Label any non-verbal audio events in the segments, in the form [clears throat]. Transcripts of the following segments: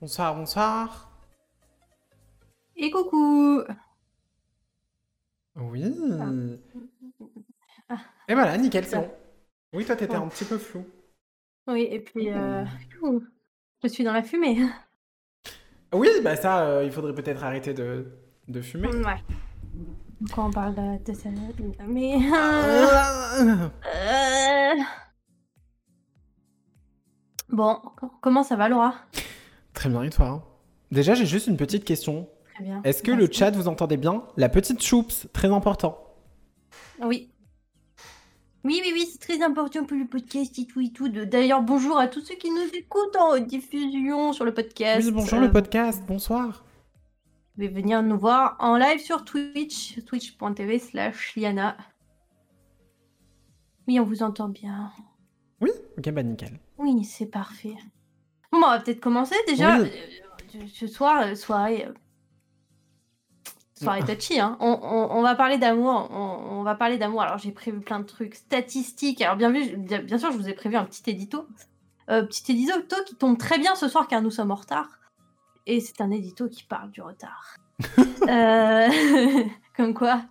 Bonsoir, bonsoir. Et coucou Oui. Ah. Et voilà, nickel, c'est bon. Oui, toi, t'étais Ouais. un petit peu flou. Oui, et puis, euh, je suis dans la fumée. [laughs] Oui, bah ça, euh, il faudrait peut-être arrêter de, de fumer. Ouais. Quand on parle de, de ça, mais... Ah. [laughs] Euh, Bon, co- comment ça va, Laura? Très bien, et toi hein Déjà, j'ai juste une petite question. Très bien. Est-ce que le chat, vous entendez bien La petite choups, très important. Oui. Oui, oui, oui, c'est très important pour le podcast et tout et tout. De- D'ailleurs, bonjour à tous ceux qui nous écoutent en diffusion sur le podcast. Oui, bonjour Euh, le podcast, bonsoir. Vous pouvez venir nous voir en live sur Twitch, twitch.tv slash Liana. Oui, on vous entend bien. Oui Ok, bah nickel. Oui, c'est parfait. Bon, on va peut-être commencer déjà. Oui. euh, ce soir, euh, soirée. euh, Soirée touchy, hein. On, on- on va parler d'amour. On, on va parler d'amour. Alors, j'ai prévu plein de trucs statistiques. Alors, bien, vu, bien, sûr, je vous ai prévu un petit édito. Euh, petit édito qui tombe très bien ce soir car nous sommes en retard. Et c'est un édito qui parle du retard. [laughs] Euh, [laughs] Comme quoi,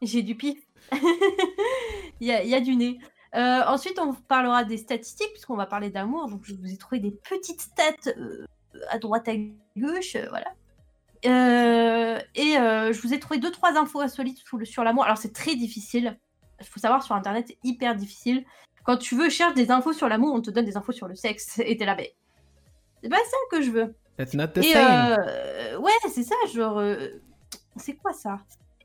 j'ai du pif. [laughs] Il y, a, il y a du nez. Euh, ensuite, on parlera des statistiques, puisqu'on va parler d'amour. Donc, je vous ai trouvé des petites stats euh, à droite, à gauche. euh, voilà. Et je vous ai trouvé deux, trois infos insolites sur l'amour. Alors, c'est très difficile. Il faut savoir, sur Internet, c'est hyper difficile. Quand tu veux chercher des infos sur l'amour, on te donne des infos sur le sexe. [laughs] Et t'es là, mais c'est pas ça que je veux. That's not the Et same. ouais, c'est ça, genre, c'est quoi ça?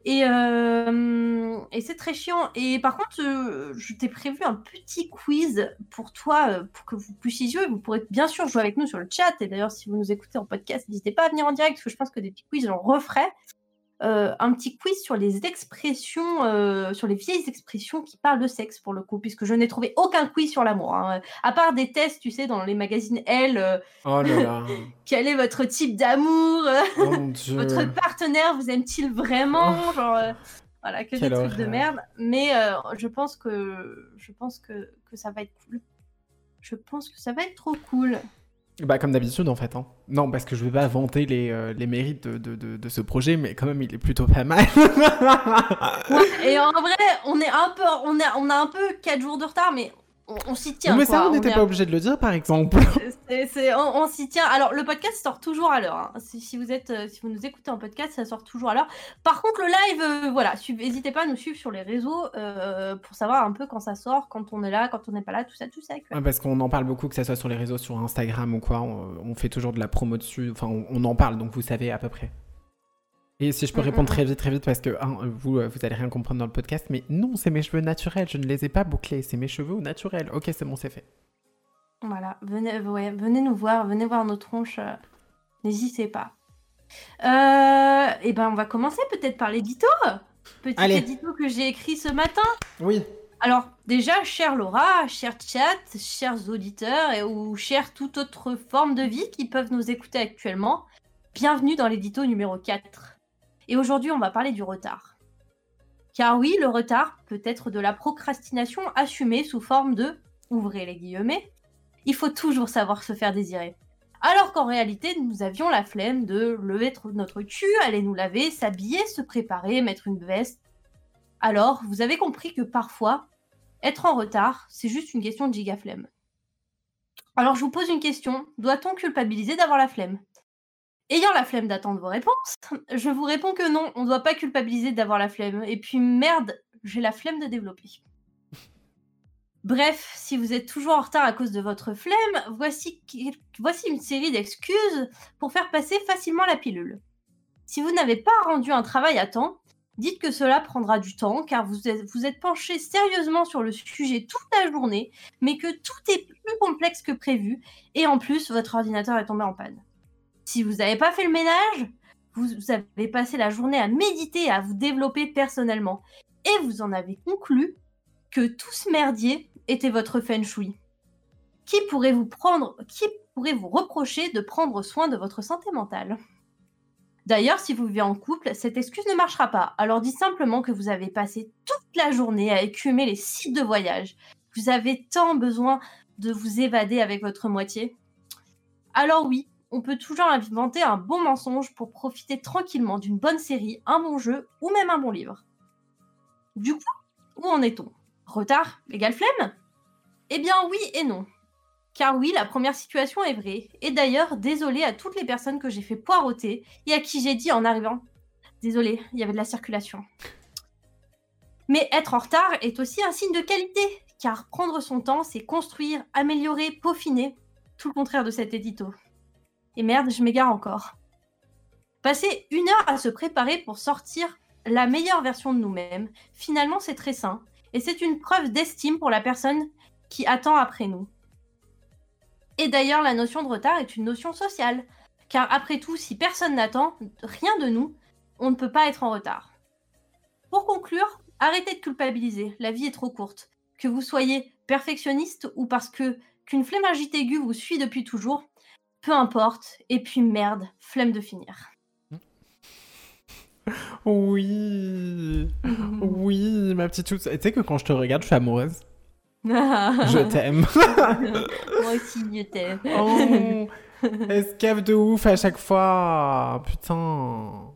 Et, euh, et c'est très chiant. Et par contre, euh, je t'ai prévu un petit quiz pour toi, euh, pour que vous puissiez jouer. Vous pourrez bien sûr jouer avec nous sur le chat. Et d'ailleurs, si vous nous écoutez en podcast, n'hésitez pas à venir en direct, parce que je pense que des petits quiz, j'en referai. Euh, un petit quiz sur les expressions, euh, sur les vieilles expressions qui parlent de sexe pour le coup, puisque je n'ai trouvé aucun quiz sur l'amour. hein. À part des tests, tu sais, dans les magazines Elle, euh, Oh là là. [laughs] quel est votre type d'amour Oh. [laughs] Votre partenaire vous aime-t-il vraiment Genre, euh, voilà, que des Quelle trucs de merde. Mais je pense que je pense que, que ça va être cool. Je pense que ça va être trop cool. Bah comme d'habitude en fait. Hein. Non, parce que je vais pas vanter les, euh, mérites de, ce projet, mais quand même il est plutôt pas mal. [laughs] Et en vrai, on est un peu, on un peu 4 jours de retard, mais on, on s'y tient. mais quoi. ça, on n'était pas obligé de le dire par exemple. on, on s'y tient. Alors, le podcast sort toujours à l'heure. hein. Si, si vous êtes, euh, si vous nous écoutez en podcast, ça sort toujours à l'heure. Par contre, le live, euh, voilà, n'hésitez pas à nous suivre sur les réseaux euh, pour savoir un peu quand ça sort, quand on est là, quand on n'est pas là, tout ça, tout ça. quoi. Ouais, parce qu'on en parle beaucoup, que ça soit sur les réseaux, sur Instagram ou quoi. On, on fait toujours de la promo dessus. Enfin, on, on en parle, donc vous savez à peu près. Et si je peux Mm, répondre mm, très vite, très vite, parce que hein, vous, euh, vous allez rien comprendre dans le podcast, mais non, c'est mes cheveux naturels. Je ne les ai pas bouclés. C'est mes cheveux naturels. Ok, c'est bon, c'est fait. Voilà, venez, ouais, venez nous voir, venez voir nos tronches. euh, N'hésitez pas. Euh, et ben, on va commencer peut-être par l'édito. Petit Allez. édito que j'ai écrit ce matin. Oui. Alors, déjà, chère Laura, cher chat, chers auditeurs et, ou chère toute autre forme de vie qui peuvent nous écouter actuellement, bienvenue dans l'édito numéro 4. Et aujourd'hui, on va parler du retard. Car oui, le retard peut être de la procrastination assumée sous forme de, ouvrez les guillemets, il faut toujours savoir se faire désirer. Alors qu'en réalité, nous avions la flemme de lever tr- notre cul, aller nous laver, s'habiller, se préparer, mettre une veste. Alors, vous avez compris que parfois, être en retard, c'est juste une question de gigaflemme. Alors, je vous pose une question. Doit-on culpabiliser d'avoir la flemme? Ayant la flemme d'attendre vos réponses, je vous réponds que non, on ne doit pas culpabiliser d'avoir la flemme. Et puis, merde, j'ai la flemme de développer. [laughs] Bref, si vous êtes toujours en retard à cause de votre flemme, voici, une série d'excuses pour faire passer facilement la pilule. Si vous n'avez pas rendu un travail à temps, dites que cela prendra du temps car vous vous êtes penché sérieusement sur le sujet toute la journée, mais que tout est plus complexe que prévu et en plus votre ordinateur est tombé en panne. Si vous n'avez pas fait le ménage, vous, avez passé la journée à méditer à vous développer personnellement et vous en avez conclu que tout ce merdier était votre feng shui. Qui pourrait vous prendre, qui pourrait vous reprocher de prendre soin de votre santé mentale? D'ailleurs, si vous vivez en couple, cette excuse ne marchera pas. Alors dites simplement que vous avez passé toute la journée à écumer les sites de voyage. Vous avez tant besoin de vous évader avec votre moitié. Alors oui, on peut toujours inventer un bon mensonge pour profiter tranquillement d'une bonne série, un bon jeu ou même un bon livre. Du coup, où en est-on? Retard? Égale flemme? Eh bien oui et non. Car oui, la première situation est vraie. Et d'ailleurs, désolé à toutes les personnes que j'ai fait poireauter et à qui j'ai dit en arrivant Désolé, il y avait de la circulation. Mais être en retard est aussi un signe de qualité, car prendre son temps, c'est construire, améliorer, peaufiner. Tout le contraire de cet édito. Et merde, je m'égare encore. Passer une heure à se préparer pour sortir la meilleure version de nous-mêmes, finalement c'est très sain, et c'est une preuve d'estime pour la personne qui attend après nous. Et d'ailleurs, la notion de retard est une notion sociale, car après tout, si personne n'attend rien de nous, on ne peut pas être en retard. Pour conclure, arrêtez de culpabiliser, la vie est trop courte. Que vous soyez perfectionniste ou parce que qu'une flémingite aiguë vous suit depuis toujours, peu importe, et puis merde, flemme de finir. [laughs] Oui, [laughs] oui, ma petite Tu sais que quand je te regarde, je suis amoureuse. [laughs] je t'aime. Moi aussi, je t'aime. oh, escave de ouf à chaque fois. Putain.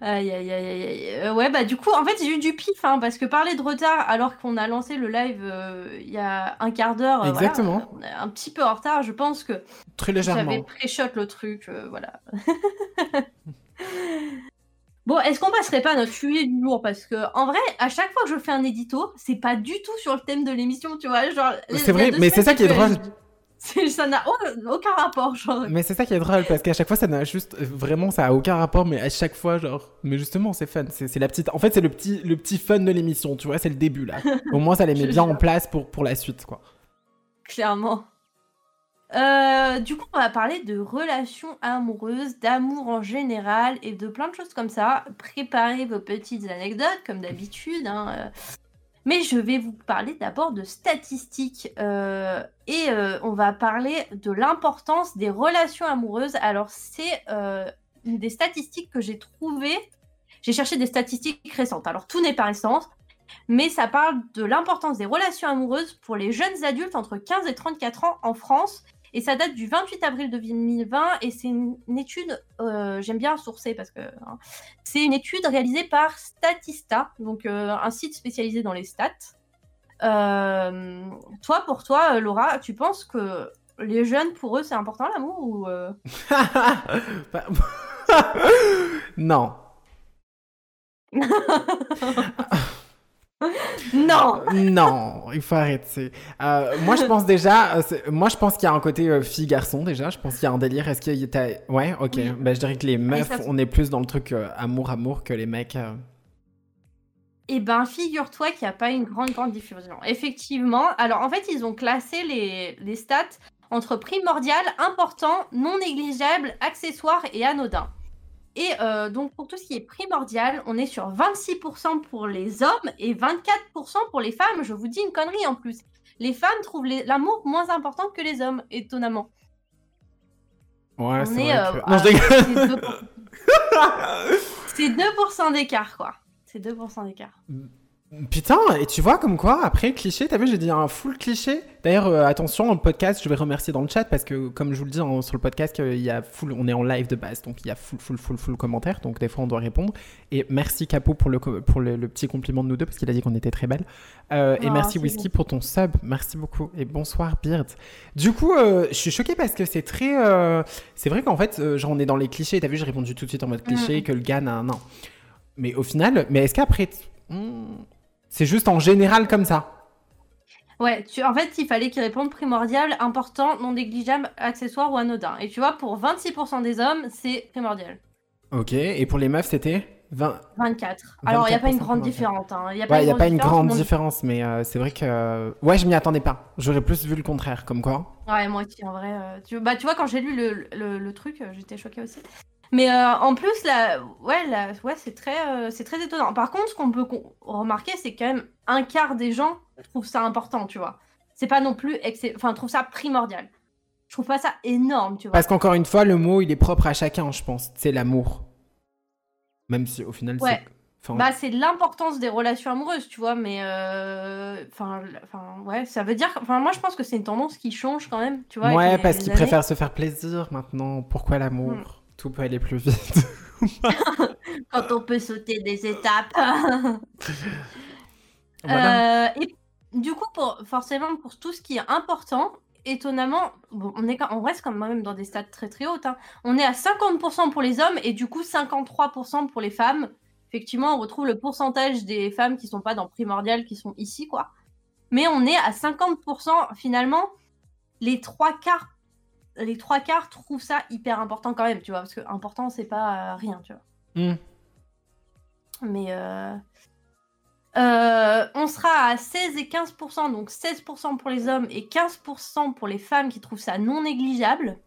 Aïe, aïe, aïe, aïe. Euh, ouais, bah du coup, en fait, j'ai eu du pif, hein, parce que parler de retard alors qu'on a lancé le live euh, il y a un quart d'heure. Euh, Exactement. on est un petit peu en retard, je pense que. Très légèrement. J'avais pré-shot le truc, voilà. [laughs] Bon, est-ce qu'on passerait pas à notre sujet du jour? Parce que, en vrai, à chaque fois que je fais un édito, c'est pas du tout sur le thème de l'émission, tu vois. Genre, c'est vrai, mais c'est ça qui est drôle. Ça n'a aucun rapport, genre. Mais c'est ça qui est drôle, parce qu'à chaque fois, ça n'a juste. Vraiment, ça a aucun rapport, mais à chaque fois, genre. Mais justement, c'est fun. C'est la petite. En fait, c'est le petit, le petit fun de l'émission, tu vois, c'est le début, là. [laughs] Au moins, ça les met bien en place pour, pour la suite, quoi. Clairement. Euh, du coup, on va parler de relations amoureuses, d'amour en général et de plein de choses comme ça. Préparez vos petites anecdotes, comme d'habitude. Hein, euh. Mais je vais vous parler d'abord de statistiques euh, et euh, on va parler de l'importance des relations amoureuses. Alors c'est euh, des statistiques que j'ai trouvées. J'ai cherché des statistiques récentes. Alors tout n'est pas récent, mais ça parle de l'importance des relations amoureuses pour les jeunes adultes entre 15 et 34 ans en France et ça date du 28 avril 2020 et c'est une, étude, euh, j'aime bien sourcer parce que hein, c'est une étude réalisée par Statista, donc euh, un site spécialisé dans les stats. Euh, toi, pour toi, Laura, tu penses que les jeunes, pour eux, c'est important l'amour ou [laughs] Non. [laughs] non Non, il faut arrêter. Euh, moi, je pense déjà... Euh, moi, je pense qu'il y a un côté euh, fille-garçon, déjà. Je pense qu'il y a un délire. Est-ce qu'il y a... Ouais, ok. Bah, je dirais que les meufs, on est plus dans le truc amour-amour que les mecs... Eh ben, figure-toi qu'il n'y a pas une grande, grande diffusion. Effectivement. Alors, en fait, ils ont classé les, les stats entre primordial, important, non négligeable, accessoire et anodin. Et euh, donc, pour tout ce qui est primordial, on est sur 26% pour les hommes et 24% pour les femmes. Je vous dis une connerie en plus. Les femmes trouvent l'amour moins important que les hommes, étonnamment. Ouais, c'est vrai. Euh, non, je C'est 2%, [laughs] d'écart, quoi. C'est 2% d'écart. Putain, et tu vois comme quoi, après cliché, t'as vu, j'ai dit un full cliché. D'ailleurs, euh, attention, le podcast, je vais remercier dans le chat parce que, comme je vous le dis sur le podcast, il y a full, on est en live de base, donc il y a full, full, full, full commentaires, donc des fois on doit répondre. Et merci Capo pour le, pour le, petit compliment de nous deux parce qu'il a dit qu'on était très belles. Euh, et oh, merci Whisky pour ton sub, merci beaucoup. Et bonsoir Beard. Du coup, euh, je suis choquée parce que c'est très. c'est vrai qu'en fait, genre on est dans les clichés, t'as vu, j'ai répondu tout de suite en mode cliché, mm. que le gars n'a. Non. Mais au final, mais est-ce qu'après. Hmm, c'est juste en général comme ça. Ouais, tu... en fait, il fallait qu'il réponde primordial, important, non négligeable, accessoire ou anodin. Et tu vois, pour 26% des hommes, c'est primordial. Ok, et pour les meufs, c'était 20... 24. Alors, il n'y a pas une grande différence. Hein. Il n'y a pas, une, grande différence, mais euh, c'est vrai que. Ouais, je m'y attendais pas. J'aurais plus vu le contraire, comme quoi. Ouais, moi aussi, en vrai. Euh, tu... Bah, tu vois, quand j'ai lu le, le, le truc, euh, j'étais choquée aussi. Mais euh, en plus, là, ouais, là, ouais, c'est très, euh, c'est très étonnant. Par contre, ce qu'on peut remarquer, c'est quand même un quart des gens trouvent ça important, tu vois. C'est pas non plus, enfin, trouvent ça primordial. Je trouve pas ça énorme, tu vois. Parce qu'encore une fois, le mot, il est propre à chacun, je pense. C'est l'amour. Même si au final, ouais. Enfin, Bah, c'est l'importance des relations amoureuses, tu vois, mais euh, enfin, enfin, ouais, ça veut dire, enfin, moi je pense que c'est une tendance qui change quand même, tu vois. ouais, parce qu'ils préfèrent se faire plaisir maintenant. Pourquoi l'amour? Hmm. Tout peut aller plus vite. [laughs] Quand on peut sauter des étapes. [laughs] Voilà. Euh, et du coup, pour, forcément, pour tout ce qui est important, étonnamment, bon, on, est, quand- on reste quand même dans des stats très très hautes. hein. On est à 50% pour les hommes et du coup 53% pour les femmes. Effectivement, on retrouve le pourcentage des femmes qui sont pas dans primordial qui sont ici, quoi. Mais on est à 50% finalement. Les trois quarts, les trois quarts trouvent ça hyper important quand même, tu vois, parce que important c'est pas euh, rien, tu vois. Hmm. Mais euh, euh, on sera à 16 et 15%, donc 16% pour les hommes et 15% pour les femmes qui trouvent ça non négligeable.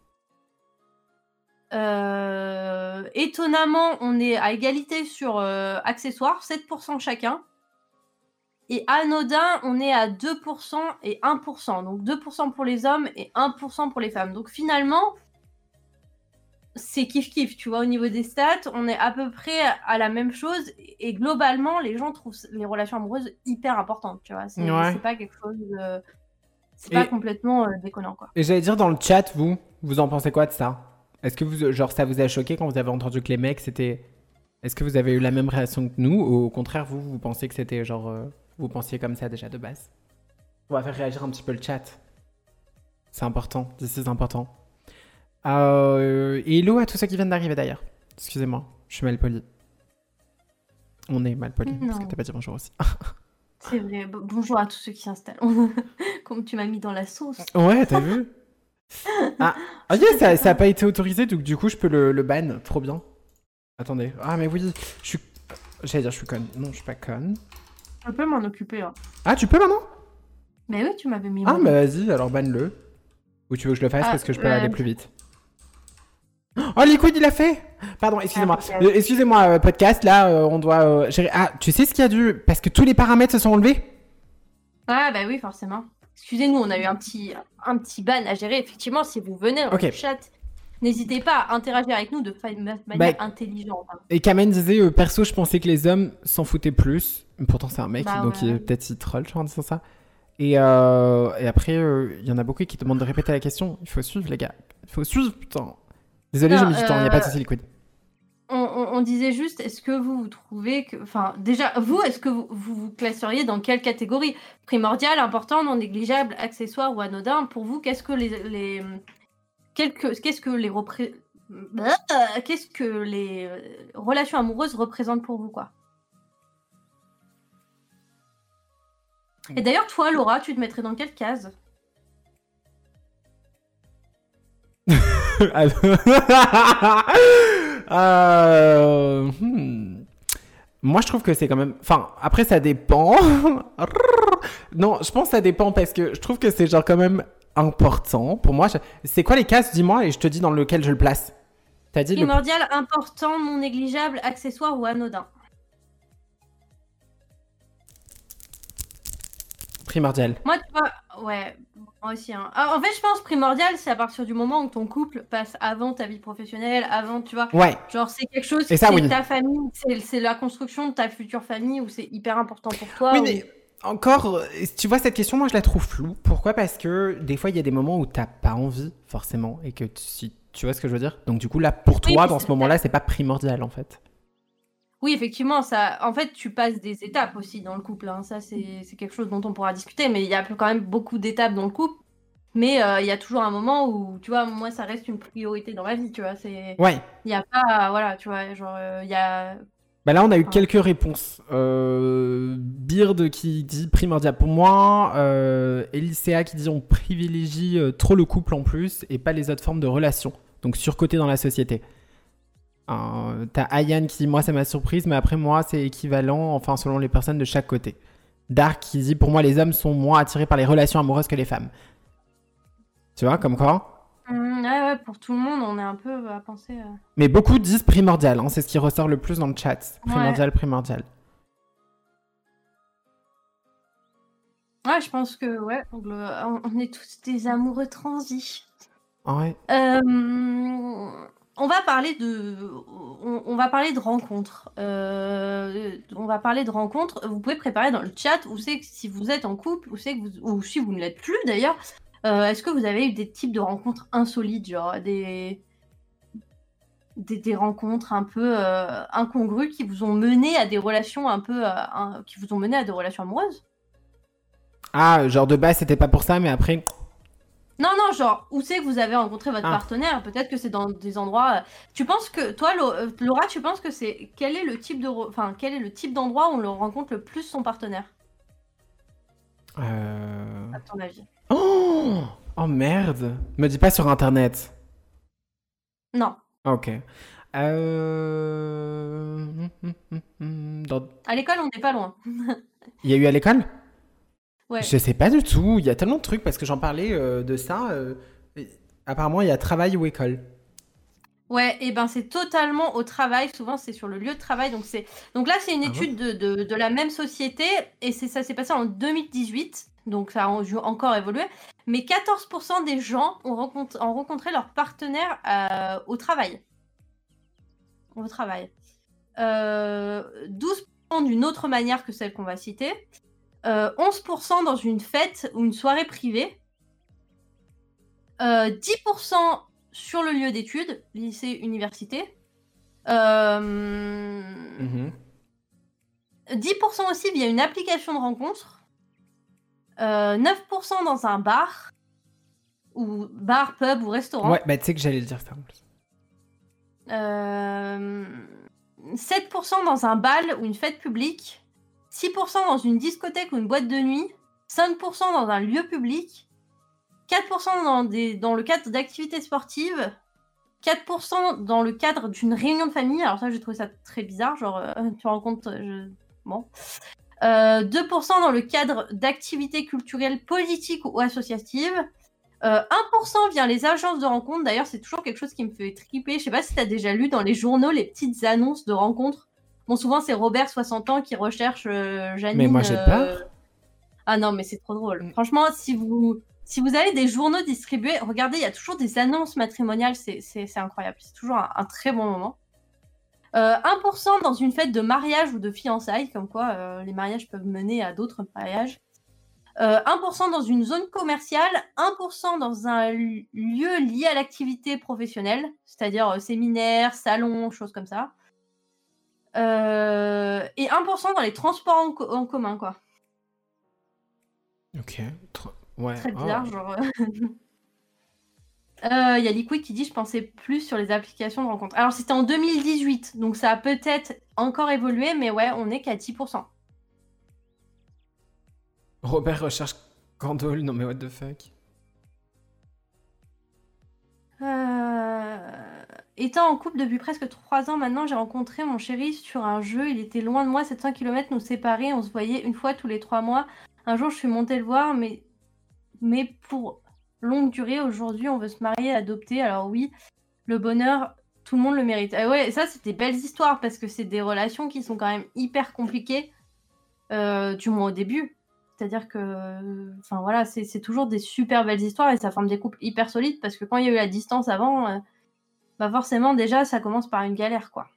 Étonnamment, on est à égalité sur accessoires, 7% chacun. Et anodin, on est à 2% et 1%. Donc 2% pour les hommes et 1% pour les femmes. Donc finalement, c'est kiff-kiff, tu vois, au niveau des stats, on est à peu près à la même chose. Et globalement, les gens trouvent les relations amoureuses hyper importantes, tu vois. C'est Ouais. pas quelque chose de... C'est pas complètement euh, déconnant, quoi. Et j'allais dire dans le chat, vous, vous en pensez quoi de ça? Est-ce que vous, genre, ça vous a choqué quand vous avez entendu que les mecs, c'était. Est-ce que vous avez eu la même réaction que nous ou au contraire, vous, vous pensez que c'était genre. euh, vous pensiez comme ça déjà de base On va faire réagir un petit peu le chat. C'est important, d'ici c'est important. Euh, et hello à tous ceux qui viennent d'arriver d'ailleurs. Excusez-moi, je suis mal poli. On est mal poli, parce que t'as pas dit bonjour aussi. [laughs] C'est vrai. Bo- bonjour à tous ceux qui s'installent. [laughs] Comme tu m'as mis dans la sauce. Ouais, t'as vu [laughs] Ah, ah yeah, ça, ça a pas été autorisé, donc du coup je peux le, le ban. Trop bien. Attendez. Ah, mais oui, je suis. J'allais dire, je suis conne. Non, je suis pas conne. Je peux m'en occuper. Hein. Ah, tu peux maintenant? Mais oui, tu m'avais mis. Ah, mon- bah vas-y, alors banne-le. Ou tu veux que je le fasse Ah, parce que je peux euh, aller plus vite Oh, Liquid, il l'a fait Pardon, excusez-moi. Ah. Euh, excusez-moi, euh, podcast, là, euh, on doit euh, gérer. Ah, tu sais ce qu'il y a dû. Parce que tous les paramètres se sont enlevés? Ah bah oui, forcément. Excusez-nous, on a eu un petit, un petit ban à gérer. Effectivement, si vous venez dans Ok. le chat, n'hésitez pas à interagir avec nous de manière Bah, intelligente. hein. Et Kamen disait, euh, perso, je pensais que les hommes s'en foutaient plus. Pourtant, c'est un mec, Bah donc ouais. il peut-être il troll, je en disant ça. Et, euh, et après, euh, il y en a beaucoup qui demandent de répéter la question. Il faut suivre, les gars. Il faut suivre, putain. Désolé, j'ai mis du temps, il n'y a pas de souci, Liquid. On, on- on disait juste, est-ce que vous, vous trouvez que... Enfin, déjà, vous, est-ce que vous, vous vous classeriez dans quelle catégorie? Primordial, important, non négligeable, accessoire ou anodin? Pour vous, qu'est-ce que les... les Qu'est-ce que les Euh, euh, relations amoureuses représentent pour vous, quoi? Et d'ailleurs, toi, Laura, tu te mettrais dans quelle case? [laughs] [laughs] Euh, hmm. Moi, je trouve que c'est quand même. Enfin, après, ça dépend. [laughs] non, je pense que ça dépend parce que je trouve que c'est genre quand même important. Pour moi, je- c'est quoi les cases Dis-moi et je te dis dans lequel je le place? T'as dit le Primordial, important, non négligeable, accessoire ou anodin? Primordial. Moi, tu vois, ouais, moi aussi. hein. Ah, En fait, je pense primordial, c'est à partir du moment où ton couple passe avant ta vie professionnelle, avant, tu vois, Ouais. genre c'est quelque chose, c'est oui. ta famille, c'est la construction de ta future famille où c'est hyper important pour toi. Oui, mais encore, tu vois, cette question, moi, je la trouve floue. Pourquoi? Parce que des fois, il y a des moments où t'as pas envie, forcément, et que tu, si- tu vois ce que je veux dire? Donc, du coup, là, pour toi, dans ce moment-là, c'est pas primordial, en fait. Oui, effectivement, ça, en fait, tu passes des étapes aussi dans le couple. hein. Ça, c'est quelque chose dont on pourra discuter, mais il y a quand même beaucoup d'étapes dans le couple. Mais euh, il y a toujours un moment où, tu vois, moi, ça reste une priorité dans ma vie, tu vois. C'est, Ouais. il y a pas, voilà, tu vois, genre, euh, il y a, Bah là, on a eu quelques réponses. Euh, Beard qui dit primordial pour moi. Euh, Elisea qui dit on privilégie euh, trop le couple en plus et pas les autres formes de relations. Donc surcoté dans la société. Euh, T'as Ayan qui dit moi ça m'a surprise, mais après moi c'est équivalent, enfin selon les personnes de chaque côté. Dark qui dit pour moi les hommes sont moins attirés par les relations amoureuses que les femmes. Tu vois, comme quoi Hum, ouais, ouais, pour tout le monde, on est un peu à penser. euh, Mais beaucoup disent primordial, hein, c'est ce qui ressort le plus dans le chat. Primordial, primordial. Ouais, je pense que, ouais, on, le- on est tous des amoureux transis. Ouais. Euh, on va parler de. on, on va parler de rencontres. Euh, on va parler de rencontres. Vous pouvez préparer dans le chat où c'est que si vous êtes en couple, ou c'est que vous, ou si vous ne l'êtes plus d'ailleurs. Euh, Est-ce que vous avez eu des types de rencontres insolites, genre des des, des rencontres un peu euh, incongrues qui vous ont mené à des relations un peu, euh, un- qui vous ont mené à des relations amoureuses? Ah, genre de base, c'était pas pour ça, mais après. Non, non, genre, où c'est que vous avez rencontré votre Ah. partenaire? Peut-être que c'est dans des endroits. Tu penses que, toi, Laura, tu penses que c'est. Quel est le type de. re- Enfin, quel est le type d'endroit où on le rencontre le plus son partenaire, Euh... à ton avis Oh, oh merde. Me dis pas sur internet. Non. Ok. Euh... dans- À l'école, on n'est pas loin. [laughs] Il y a eu à l'école? Ouais. Je sais pas du tout. Il y a tellement de trucs parce que j'en parlais euh, de ça. euh, Apparemment, il y a travail ou école. Ouais, et ben c'est totalement au travail. Souvent, c'est sur le lieu de travail. Donc, c'est donc là, c'est une Ah étude de, de, de la même société. Et c'est ça s'est passé en 2018. Donc, ça a en- encore évolué. Mais 14% des gens ont, rencontré, ont rencontré leur partenaire euh, au travail. Au travail. Euh, 12% d'une autre manière que celle qu'on va citer. Euh, 11% dans une fête ou une soirée privée. Euh, 10% sur le lieu d'études, lycée, université. Euh, Mhm. 10% aussi via une application de rencontre. Euh, 9% dans un bar. Ou bar, pub ou restaurant. Ouais, bah tu sais que j'allais le dire ça en plus. Euh, 7% dans un bal ou une fête publique. 6% dans une discothèque ou une boîte de nuit. 5% dans un lieu public. 4% dans, des, dans le cadre d'activités sportives. 4% dans le cadre d'une réunion de famille. Alors ça, j'ai trouvé ça très bizarre. Genre, euh, [laughs] tu rencontres... euh, je- Bon. Euh, 2% dans le cadre d'activités culturelles, politiques ou associatives. Euh, 1% via les agences de rencontres. D'ailleurs, c'est toujours quelque chose qui me fait triper. Je sais pas si tu as déjà lu dans les journaux les petites annonces de rencontres. Bon, souvent, c'est Robert, 60 ans, qui recherche euh, Janine. Mais moi, j'ai euh, peur. Ah non, mais c'est trop drôle. Franchement, si vous, si vous avez des journaux distribués, regardez, il y a toujours des annonces matrimoniales. C'est incroyable. C'est toujours un, très bon moment. Euh, 1% dans une fête de mariage ou de fiançailles, comme quoi euh, les mariages peuvent mener à d'autres mariages. Euh, 1% dans une zone commerciale, 1% dans un lieu lié à l'activité professionnelle, c'est-à-dire euh, séminaire, salon, choses comme ça. Euh, et 1% dans les transports en, co- en commun, quoi. Ok. Ouais. Très oh. bizarre, genre. [laughs] Euh, Il y a Liquid qui dit je pensais plus sur les applications de rencontre. Alors c'était en 2018, donc ça a peut-être encore évolué, mais ouais, on est qu'à 10%. Robert recherche Candole. Non mais what the fuck. Euh, Étant en couple depuis presque 3 ans maintenant, j'ai rencontré mon chéri sur un jeu. Il était loin de moi, 700 km nous séparer. On se voyait une fois tous les 3 mois. Un jour, je suis montée le voir, mais, mais pour longue durée, aujourd'hui, on veut se marier, adopter. Alors oui, le bonheur, tout le monde le mérite. Ah ouais, ça, c'est des belles histoires parce que c'est des relations qui sont quand même hyper compliquées, euh, du moins au début. C'est-à-dire que, enfin voilà, c'est c'est toujours des super belles histoires et ça forme des couples hyper solides parce que quand il y a eu la distance avant, euh, bah forcément déjà ça commence par une galère quoi.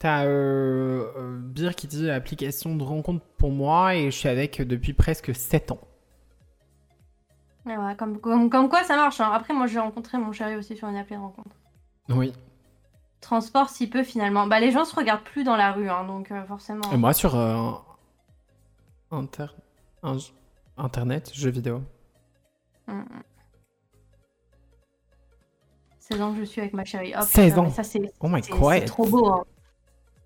T'as euh, euh, Bir qui dit application de rencontre pour moi et je suis avec depuis presque 7 ans. Ouais, ouais, comme, comme, comme quoi ça marche. hein. Après moi j'ai rencontré mon chéri aussi sur une appli de rencontre. Oui. Transport si peu finalement. Bah les gens se regardent plus dans la rue hein, donc euh, forcément. Et moi sur inter... un- internet, jeux vidéo. Mm, mm. 16 ans que je suis avec ma chérie. Hop, 16 putain, ans. Ça c'est Oh my c'est- god. c'est trop beau. hein.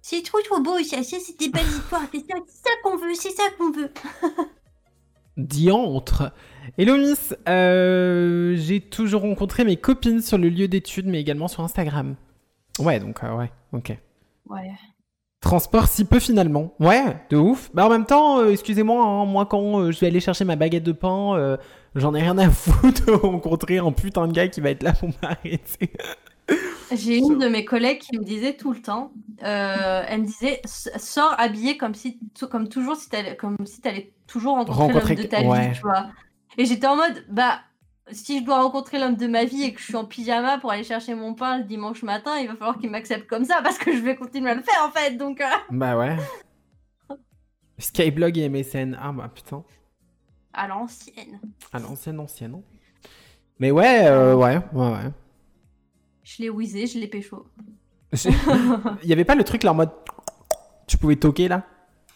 C'est trop trop beau ça, ça c'est des belles histoires. C'est ça, c'est ça qu'on veut, c'est ça qu'on veut. [laughs] Diantre. Hello Miss, euh, j'ai toujours rencontré mes copines sur le lieu d'études, mais également sur Instagram. Ouais, donc euh, ouais, ok. Ouais. Transport si peu finalement. Ouais, de ouf. Bah en même temps, euh, excusez-moi, hein, moi quand euh, je vais aller chercher ma baguette de pain, euh, j'en ai rien à [laughs] foutre de rencontrer un putain de gars qui va être là pour [laughs] m'arrêter. J'ai une de mes collègues qui me disait tout le temps, euh, elle me disait, sors habillée comme si, comme toujours, si t'allais, comme si t'allais toujours rencontrer Rencontrer l'homme de ta ouais. vie, tu vois. Et j'étais en mode, bah, si je dois rencontrer l'homme de ma vie et que je suis en pyjama pour aller chercher mon pain le dimanche matin, il va falloir qu'il m'accepte comme ça parce que je vais continuer à le faire en fait. Donc. euh, [laughs] Bah ouais. Skyblog et MSN. Ah bah putain. à l'ancienne. À l'ancienne, ancienne. Mais ouais, euh, ouais, ouais, ouais. Je l'ai whizzé, je l'ai pécho. [laughs] Il y avait pas le truc là en mode. Tu pouvais toquer là?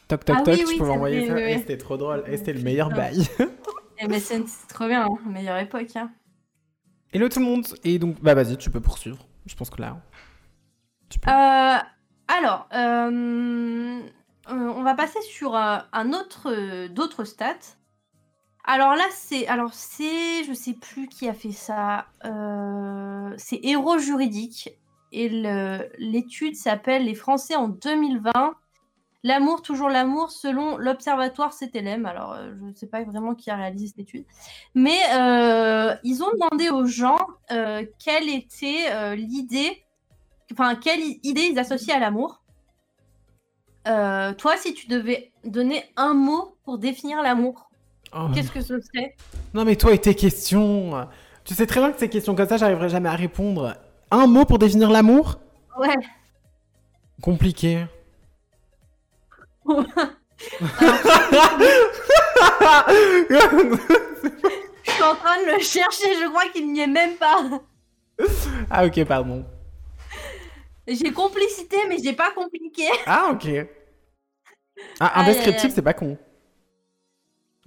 Toc toc Ah toc, oui, tu oui, pouvais envoyer ça. oui, c'était trop drôle. Et c'était le meilleur bail. MSN, c'est trop bien, hein, meilleure époque. Hein. Hello tout le monde. Et donc, bah vas-y, tu peux poursuivre. Je pense que là. Tu peux. Euh, alors, euh, euh, on va passer sur un autre, d'autres stats. Alors là, c'est, alors c'est, je sais plus qui a fait ça. euh, c'est Héros juridique et l'étude s'appelle Les Français en 2020. L'amour, toujours l'amour, selon l'Observatoire CTLM. Alors, euh, je ne sais pas vraiment qui a réalisé cette étude. Mais euh, ils ont demandé aux gens quelle était l'idée enfin, quelle idée ils associent à l'amour Toi, si tu devais donner un mot pour définir l'amour, Oh, qu'est-ce que ce serait? Non mais toi et tes questions. Tu sais très bien que ces questions comme ça, j'arriverai jamais à répondre. Un mot pour définir l'amour? Ouais. Compliqué. [laughs] Je suis en train de le chercher, je crois qu'il n'y est même pas. ah ok, pardon. J'ai complicité, mais j'ai pas compliqué. Ah ok. Ah, aïe. c'est pas con.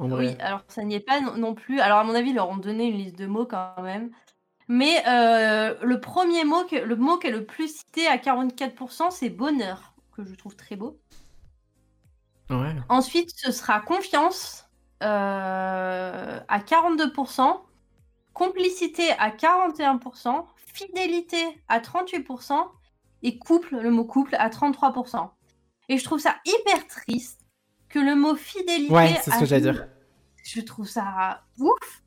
En vrai. Oui, alors ça n'y est pas non, non plus. Alors à mon avis, ils leur ont donné une liste de mots quand même. Mais euh, le premier mot, que, le mot qui est le plus cité à 44%, c'est bonheur, que je trouve très beau. Ouais. Ensuite, ce sera confiance euh, à 42%, complicité à 41%, fidélité à 38% et couple, le mot couple, à 33%. Et je trouve ça hyper triste que le mot fidélité. Ouais, c'est ce que j'allais dire. Je trouve ça ouf.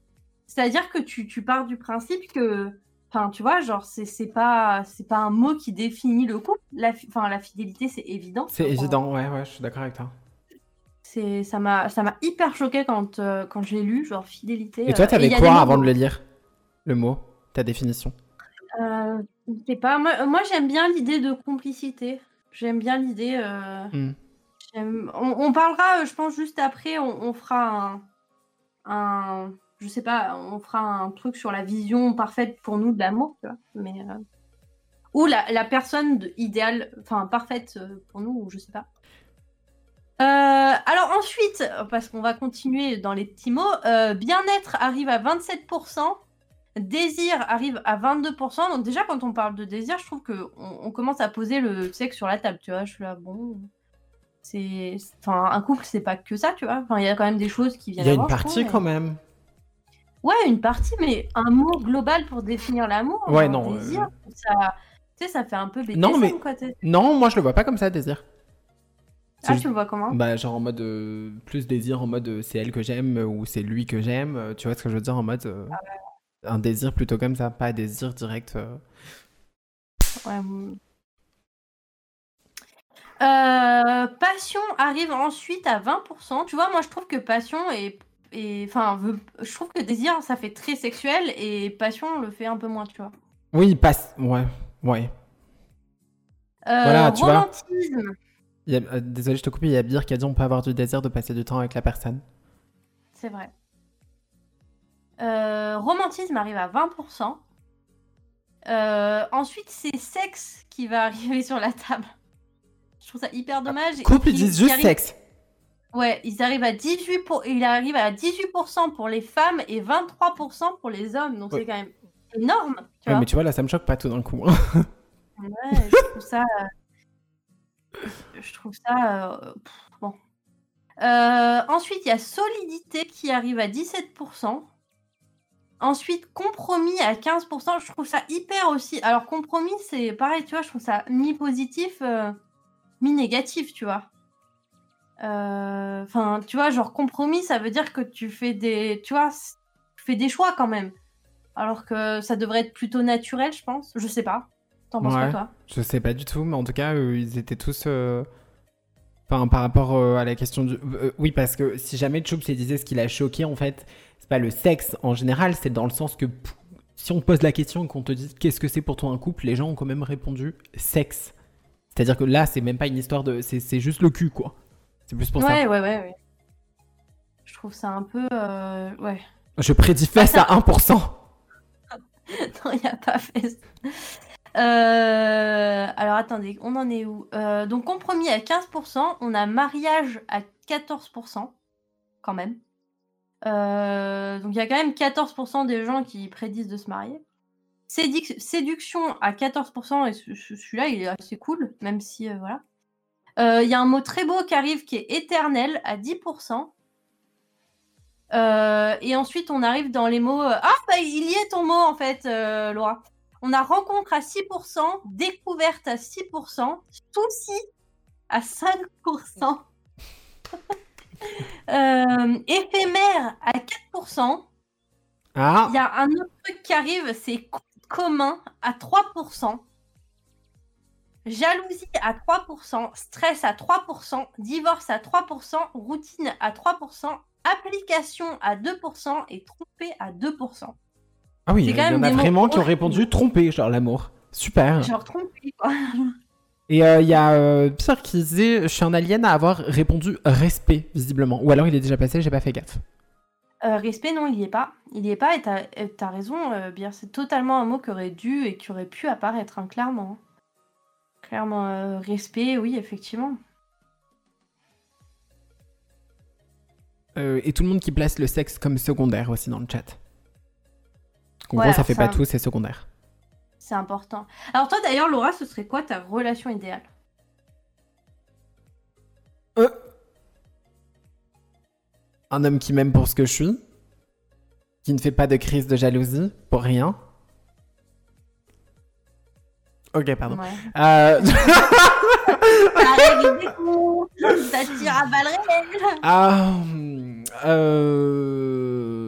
C'est-à-dire que tu, tu pars du principe que. Enfin, tu vois, genre, c'est c'est pas, c'est pas un mot qui définit le couple. La, fi- enfin, la fidélité, c'est évident. C'est évident, ouais, ouais, je suis d'accord avec toi. c'est ça m'a ça m'a hyper choqué quand euh, quand je l'ai lu genre fidélité. Et toi, euh, t'avais a quoi mots- avant de le lire Le mot Ta définition? Euh, Je sais pas. Moi, moi, j'aime bien l'idée de complicité. J'aime bien l'idée. euh, j'aime- on, parlera, euh, je pense juste après, on, fera un, je sais pas, on fera un truc sur la vision parfaite pour nous de l'amour, tu vois. Mais euh, ou la, personne idéale, enfin parfaite euh, pour nous, ou je sais pas. Alors ensuite, parce qu'on va continuer dans les petits mots, bien-être arrive à 27%, désir arrive à 22%. Donc déjà, quand on parle de désir, je trouve que on, on commence à poser le sexe sur la table, tu vois. Je suis là, bon, c'est, enfin, un couple, c'est pas que ça, tu vois. Enfin, il y a quand même des choses qui Il viennent. y a une partie quand mais- même. Ouais, une partie, mais un mot global pour définir l'amour. Ouais, non, Désir, euh, ça, tu sais, ça fait un peu BDSM, Non, mais- quoi. Non, moi je le vois pas comme ça, désir. Ah, juste- tu le vois comment? Bah, genre en mode euh, plus désir, en mode euh, c'est elle que j'aime ou c'est lui que j'aime. tu vois ce que je veux dire En mode euh, un désir plutôt comme ça, pas un désir direct. Ouais. Euh, passion arrive ensuite à 20%. Tu vois, moi je trouve que passion est. Enfin, je trouve que désir ça fait très sexuel et passion le fait un peu moins, tu vois. Oui, passe. Ouais, ouais. Euh, Voilà, tu vois. romantisme. Il y a- euh, désolé, je te coupe. Il y a Bir qui a dit on peut avoir du désir de passer du temps avec la personne. C'est vrai. Euh, romantisme arrive à 20%. Euh, ensuite, c'est sexe qui va [laughs] arriver sur la table. Je trouve ça hyper dommage. Couple, ils disent juste sexe. Ouais, ils arrivent à 18 pour... il arrive à 18% pour les femmes et 23% pour les hommes. Donc Ouais. c'est quand même énorme. Tu Ouais, vois mais tu vois, là, ça me choque pas tout d'un coup. Ouais, je trouve ça. Je trouve ça. euh, pff, Bon. Euh, ensuite, il y a solidité qui arrive à 17%. Ensuite, compromis à 15%. Je trouve ça hyper aussi. Alors, compromis, c'est pareil, tu vois, je trouve ça mi-positif, euh, mi-négatif, tu vois. Euh, Enfin, tu vois, genre compromis, ça veut dire que tu fais des. Tu vois, tu fais des choix quand même. Alors que ça devrait être plutôt naturel, je pense. Je sais pas. T'en penses quoi, toi? Je sais pas du tout, mais en tout cas, euh, ils étaient tous. euh, Enfin, par rapport euh, à la question du. oui, parce que si jamais Choups disait ce qui l'a choqué, en fait, c'est pas le sexe en général, c'est dans le sens que si on pose la question et qu'on te dit qu'est-ce que c'est pour toi un couple, les gens ont quand même répondu sexe. C'est-à-dire que là, c'est même pas une histoire de. C'est juste le cul, quoi. C'est plus pour ça. Ouais, ouais, ouais, ouais. Je trouve ça un peu. euh, Ouais. Je prédis fesse à 1%. [laughs] non, il n'y a pas fait. Euh, alors attendez, on en est où? Euh, Donc compromis à 15%, on a mariage à 14% quand même. Euh, donc il y a quand même 14% des gens qui prédisent de se marier. Séduction à 14%, et ce- ce- celui-là il est assez cool, même si euh, voilà. Euh, Il y a un mot très beau qui arrive qui est éternel à 10%. Euh, et ensuite, on arrive dans les mots. euh, Ah, bah, il y est ton mot en fait, Laura. On a rencontre à 6%, découverte à 6%, souci à 5%, [laughs] euh, éphémère à 4%. Ah, Il y a un autre truc qui arrive, c'est commun à 3%. Jalousie à 3%, stress à 3%, divorce à 3%, routine à 3%, application à 2% et trompé à 2%. ah oui, il y en a vraiment qui ont répondu trompé, genre l'amour. Super. Genre trompé quoi. [laughs] Et euh, il y a euh, Pierre qui disait Je suis un alien à avoir répondu respect, visiblement. Ou alors il est déjà passé, j'ai pas fait gaffe. Euh, respect, non, il y est pas. Il y est pas et t'as t'as raison, euh, Bière. C'est totalement un mot qui aurait dû et qui aurait pu apparaître, hein, clairement. Clairement, euh, respect, oui, effectivement. Euh, et tout le monde qui place le sexe comme secondaire aussi dans le chat. En Ouais, gros, ça fait ça- pas tout, c'est secondaire. C'est important. Alors toi d'ailleurs, Laura, ce serait quoi ta relation idéale? Euh. Un homme qui m'aime pour ce que je suis, qui ne fait pas de crise de jalousie pour rien. Ok, pardon. Ouais. Euh, [laughs] Ça tire à balles réelles ah, euh,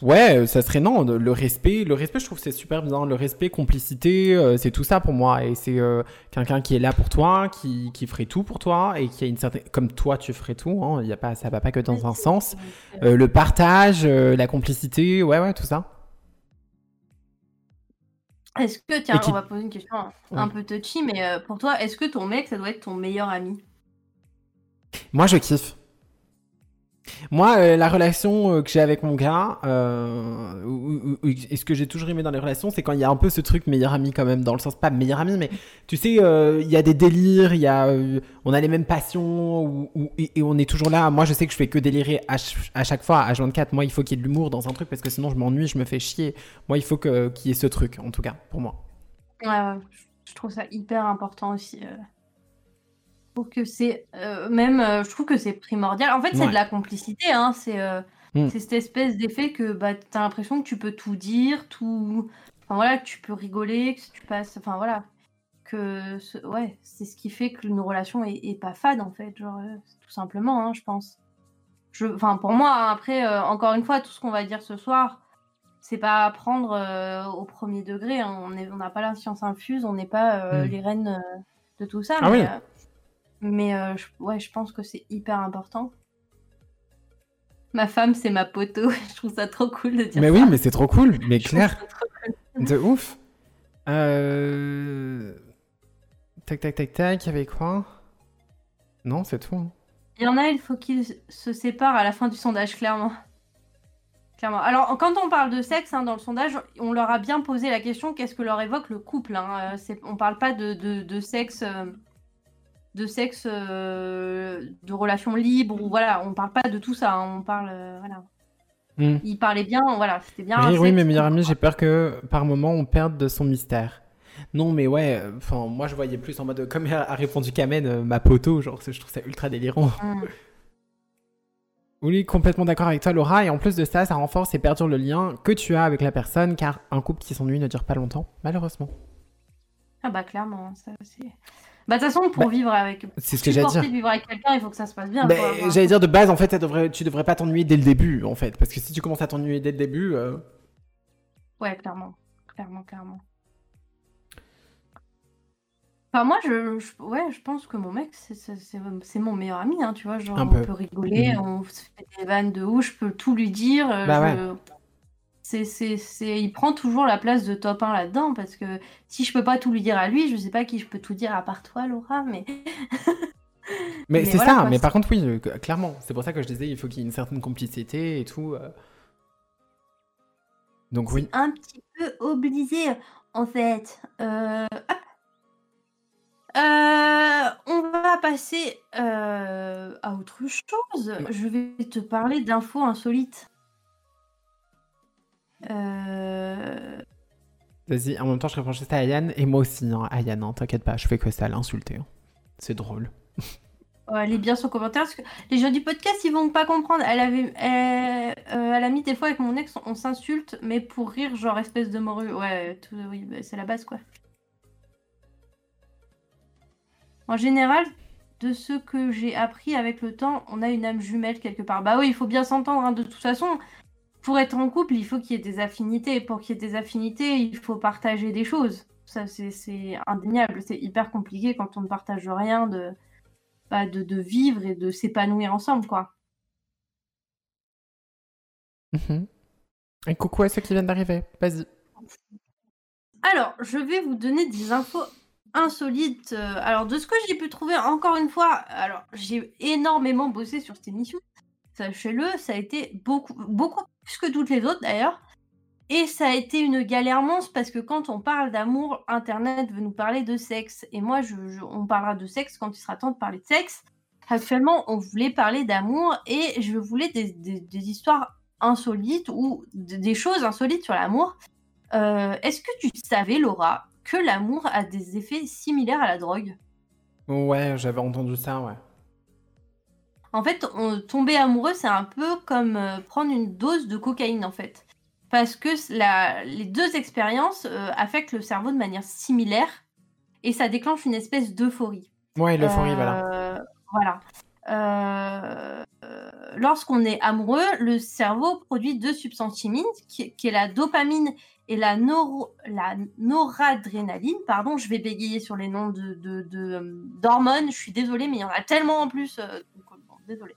Ouais, ça serait non, le respect. Le respect, je trouve c'est super bien. Le respect, complicité, euh, c'est tout ça pour moi. Et c'est euh, quelqu'un qui est là pour toi, qui, qui ferait tout pour toi et qui a une certaine. Comme toi, tu ferais tout. Hein, y a pas, ça va pas que dans un sens. Euh, le partage, euh, la complicité, ouais, ouais, tout ça. Est-ce que, tiens, qui- on va poser une question un, Ouais. un peu touchy, mais euh, pour toi, est-ce que ton mec, ça doit être ton meilleur ami? Moi, je kiffe. Moi, euh, la relation euh, que j'ai avec mon gars, euh, ou- ou- ou- et ce que j'ai toujours aimé dans les relations, c'est quand il y a un peu ce truc meilleur ami quand même, dans le sens pas meilleur ami, mais tu sais, il y a des délires, y a, on a les mêmes passions, et, on est toujours là. Moi, je sais que je fais que délirer à, ch- à chaque fois, à 24. Moi, il faut qu'il y ait de l'humour dans un truc, parce que sinon je m'ennuie, je me fais chier. Moi, il faut qu'il y ait ce truc, en tout cas, pour moi. Ouais, ouais, je trouve ça hyper important aussi. Je trouve que c'est euh, même, euh, je trouve que c'est primordial. En fait, c'est Ouais. de la complicité, hein. C'est euh, Mm. c'est cette espèce d'effet que bah, t'as l'impression que tu peux tout dire, tout. Enfin voilà, que tu peux rigoler, que tu passes. Enfin voilà. Que ce- ouais, c'est ce qui fait qu'une relation est, est pas fade en fait. Genre, euh, tout simplement, hein, je pense. Je... Enfin, pour moi, après, encore une fois, tout ce qu'on va dire ce soir, c'est pas à prendre au premier degré. hein. On est- on n'a pas la science infuse, on n'est pas euh, Mm. les reines de tout ça. Ah mais oui. Mais, euh, je, ouais, je pense que c'est hyper important. Ma femme, c'est ma poteau. [laughs] je trouve ça trop cool de dire Mais ça. oui, mais c'est trop cool, [laughs] mais clair. cool. De ouf. Euh... Tac, tac, tac, tac, il y avait quoi? Non, c'est tout. hein. Il y en a, il faut qu'ils se séparent à la fin du sondage, clairement. Clairement. Alors, quand on parle de sexe hein, dans le sondage, on leur a bien posé la question qu'est-ce que leur évoque le couple hein. Euh, On parle pas de, de- de sexe, euh, de sexe, euh, de relations libres ou voilà. On parle pas de tout ça. hein. On parle, euh, voilà. Hmm. Ils parlaient bien, voilà. C'était bien. Oui, oui, meilleurs libre. amis, j'ai peur que par moment on perde de son mystère. Non, mais ouais, enfin, moi je voyais plus en mode, comme a, répondu Kamen, euh, ma poteau, genre, je trouve ça ultra délirant. Hmm. [laughs] Oui, complètement d'accord avec toi, Laura, et en plus de ça, ça renforce et perdure le lien que tu as avec la personne, car un couple qui s'ennuie ne dure pas longtemps, malheureusement. Ah bah clairement, ça c'est. Bah de toute façon, pour Bah, vivre avec. C'est ce que j'allais dire. de vivre avec quelqu'un, il faut que ça se passe bien. Enfin, j'allais dire de base, en fait, ça devrait, tu devrais pas t'ennuyer dès le début, en fait, parce que si tu commences à t'ennuyer dès le début, euh, Ouais, clairement. Clairement, clairement. Enfin, moi, je, je- ouais, je pense que mon mec, c'est mon meilleur ami, hein, tu vois. Genre, on peu. peut rigoler, Mhm. on se fait des vannes de ouf, je peux tout lui dire. euh, Bah je- c'est, c'est, c'est... Il prend toujours la place de top 1 là-dedans, parce que si je peux pas tout lui dire à lui, je sais pas qui je peux tout dire à part toi, Laura, mais... [laughs] Mais, Mais c'est voilà, ça, quoi, mais c'est- par contre, oui, clairement. C'est pour ça que je disais, il faut qu'il y ait une certaine complicité et tout. euh. Donc oui. un petit peu obligé, en fait. Euh. Euh, on va passer euh, à autre chose. Je vais te parler d'infos insolites. Euh, Vas-y, en même temps, je réponds juste à Ayane, et moi aussi, hein, Ayane, hein, t'inquiète pas, je fais que ça à l'insulter. hein. C'est drôle. [laughs] ouais, elle est bien son commentaire parce que les gens du podcast ils vont pas comprendre. Elle avait, elle, euh, elle a mis des fois avec mon ex, on s'insulte, mais pour rire, genre espèce de morue. Ouais, tout, oui, bah, c'est la base quoi. En général, de ce que j'ai appris avec le temps, on a une âme jumelle quelque part. Bah oui, il faut bien s'entendre. hein, De toute façon, pour être en couple, il faut qu'il y ait des affinités. Pour qu'il y ait des affinités, il faut partager des choses. Ça, c'est- indéniable. C'est hyper compliqué quand on ne partage rien de, bah, de, de vivre et de s'épanouir ensemble, quoi. Mhm. Et coucou à ceux qui viennent d'arriver. Vas-y. Alors, je vais vous donner des infos insolites. Euh, Alors, de ce que j'ai pu trouver, encore une fois, alors j'ai énormément bossé sur cette émission. Sachez-le, ça a été beaucoup, beaucoup plus que toutes les autres d'ailleurs. Et ça a été une galère monstre parce que quand on parle d'amour, Internet veut nous parler de sexe. Et moi, je, on parlera de sexe quand il sera temps de parler de sexe. Actuellement, on voulait parler d'amour et je voulais des, histoires insolites ou des choses insolites sur l'amour. Euh, Est-ce que tu savais, Laura, que l'amour a des effets similaires à la drogue? Ouais, j'avais entendu ça, ouais. En fait, on- tomber amoureux, c'est un peu comme euh, prendre une dose de cocaïne, en fait. Parce que la- les deux expériences euh, affectent le cerveau de manière similaire et ça déclenche une espèce d'euphorie. Ouais, l'euphorie, voilà. Euh, Voilà. Euh, euh, Lorsqu'on est amoureux, le cerveau produit deux substances chimiques, qui, qui est la dopamine et la, noradrénaline. Pardon, je vais bégayer sur les noms de, de- de, d'hormones. Je suis désolée, mais il y en a tellement en plus. euh, donc, désolée.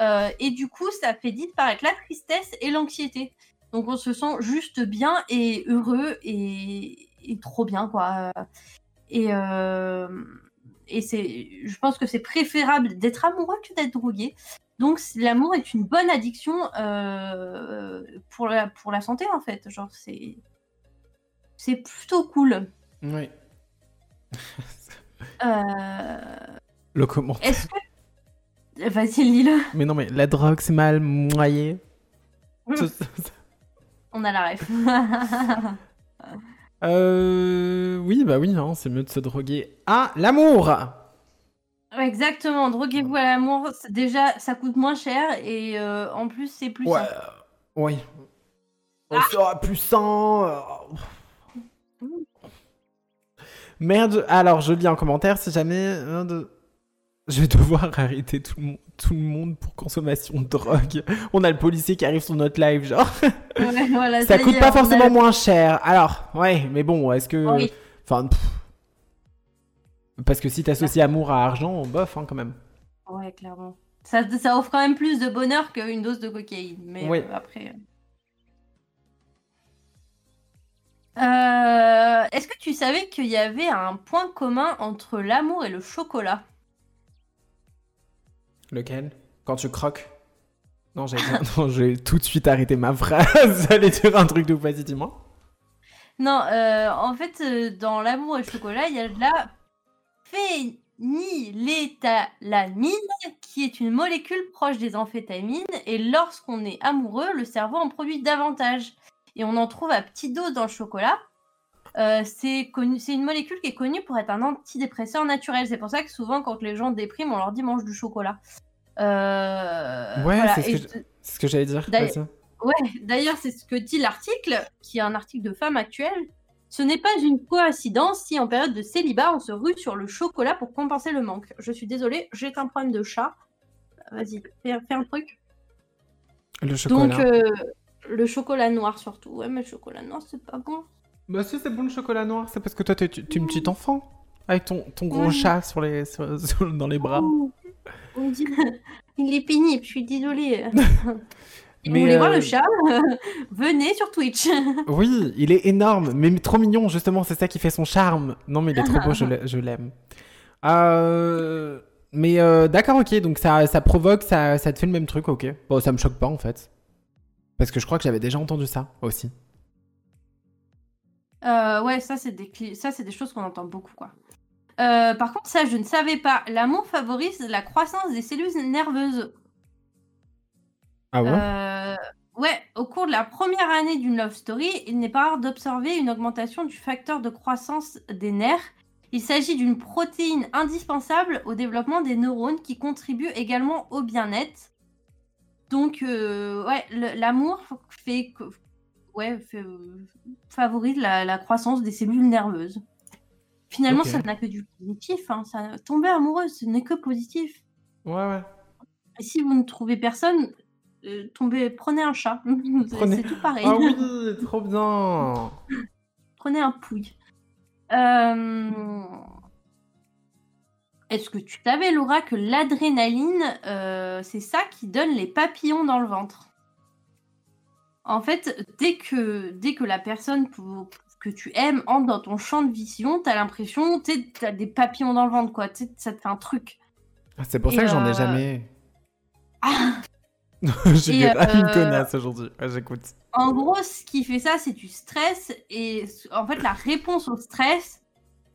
Euh, et du coup, ça fait disparaître la tristesse et l'anxiété. Donc, on se sent juste bien et heureux et, et trop bien, quoi. Et, euh, et c'est, je pense que c'est préférable d'être amoureux que d'être drogué. Donc l'amour est une bonne addiction euh, pour, la, pour la santé en fait. Genre c'est, c'est plutôt cool. Oui. Euh, Le commentaire. est-ce que... Vas-y lis-le. Mais non, mais la drogue, c'est mal moyé. [laughs] On a la ref. [laughs] euh... Oui, bah oui, hein, c'est mieux de se droguer à l'amour. Exactement, droguez-vous à l'amour. Déjà, ça coûte moins cher et euh, en plus, c'est plus Ouais, euh, oui. On sera plus sain. euh. Merde, alors je lis un commentaire si jamais. euh, [laughs] Je vais devoir arrêter tout le, monde, tout le monde pour consommation de drogue. On a le policier qui arrive sur notre live, genre. Ouais, voilà, Ça coûte est, pas on a forcément moins cher. Alors, ouais, mais bon, est-ce que. Oui. Enfin. pff. Parce que si t'associes amour à argent, bof, hein, quand même. Ouais, clairement. Ça, ça offre quand même plus de bonheur qu'une dose de cocaïne. Mais Oui. euh, après. Euh, Est-ce que tu savais qu'il y avait un point commun entre l'amour et le chocolat? Lequel? Quand tu croques? Non, j'ai [laughs] non, j'ai tout de suite arrêté ma phrase. [laughs] J'allais dire un truc de ouf, vas-y, dis-moi. Non, euh, en fait, euh, dans l'amour et le chocolat, il y a de la phényléthalamine, qui est une molécule proche des amphétamines. Et lorsqu'on est amoureux, le cerveau en produit davantage. Et on en trouve à petite dose dans le chocolat. Euh, c'est une molécule qui est connue pour être un antidépresseur naturel. C'est pour ça que souvent, quand les gens dépriment, on leur dit mange du chocolat. Euh, Ouais, voilà. c'est ce que je- C'est ce que j'allais dire. Ouais, d'ailleurs, c'est ce que dit l'article, qui est un article de femme actuelle. Ce n'est pas une coïncidence si en période de célibat, on se rue sur le chocolat pour compenser le manque. Je suis désolée, j'ai un problème de chat. Vas-y, fais, fais un truc. Le chocolat. Donc, euh, le chocolat noir surtout. Ouais, mais le chocolat noir, c'est pas bon. Bah si, c'est bon le chocolat noir. C'est parce que toi, t'es une petite enfant. avec ton, ton gros Ouais. chat sur les, sur- sur- dans les bras. Oh, on dirait- [laughs] Il est pénible, je suis désolée. Si [laughs] Mais, vous voulez voir euh, le chat, [laughs] venez sur Twitch. Oui, il est énorme, mais trop mignon, justement, c'est ça qui fait son charme. Non, mais il est trop beau, je l'ai- je l'aime. Euh, Mais euh, d'accord, ok, donc ça, ça provoque, ça, ça te fait le même truc, ok. Bon, ça me choque pas en fait. Parce que je crois que j'avais déjà entendu ça aussi. Euh, ouais, ça c'est des cli- ça c'est des choses qu'on entend beaucoup quoi. Euh, par contre, ça je ne savais pas. L'amour favorise la croissance des cellules nerveuses. Ah ouais Euh, ouais, au cours de la première année d'une love story, il n'est pas rare d'observer une augmentation du facteur de croissance des nerfs. Il s'agit d'une protéine indispensable au développement des neurones qui contribue également au bien-être. Donc, ouais, le- l'amour fait, que- ouais, fait, euh, favorise la, la croissance des cellules nerveuses. Finalement, ça n'a que du positif. Hein. Ça, tomber amoureuse, ce n'est que positif. Ouais, ouais. Et si vous ne trouvez personne, euh, tombez, prenez un chat. [laughs] C'est- Prenez- C'est tout pareil. Ah oui, trop bien. [laughs] prenez un pouille. Euh, Est-ce que tu savais, Laura, que l'adrénaline, euh, c'est ça qui donne les papillons dans le ventre? En fait, dès que, dès que la personne pour- que tu aimes entre dans ton champ de vision, t'as l'impression, tu as des papillons dans le ventre, quoi. Ça te fait un truc. Ah, C'est pour Et ça que j'en ai euh, jamais. [laughs] Ah [laughs] J'ai grave une euh, connasse aujourd'hui. Ouais, J'écoute. En gros, ce qui fait ça, c'est du stress. Et en fait, la réponse au stress,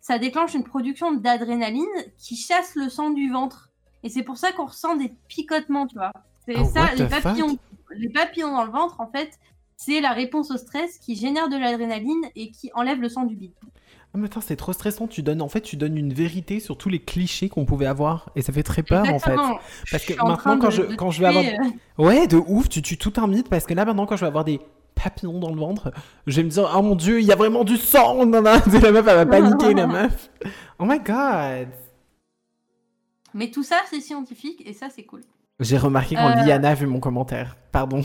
ça déclenche une production d'adrénaline qui chasse le sang du ventre. Et c'est pour ça qu'on ressent des picotements, tu vois. C'est Oh, ça, les papillons, les papillons dans le ventre, en fait, c'est la réponse au stress qui génère de l'adrénaline et qui enlève le sang du bide. Ah, mais attends, c'est trop stressant. Tu donnes, en fait, tu donnes une vérité sur tous les clichés qu'on pouvait avoir. Et ça fait très peur, en fait. Parce que maintenant, quand de- je- de quand je vais avoir- euh, Ouais, de ouf, tu tues tout un mythe parce que là maintenant quand je vais avoir des papillons dans le ventre, je vais me dire oh mon dieu, il y a vraiment du sang. [laughs] Non, la meuf elle va paniquer la [laughs] meuf. Oh my god. Mais tout ça, c'est scientifique et ça, c'est cool. J'ai remarqué quand Euh. Liana a vu mon commentaire. Pardon.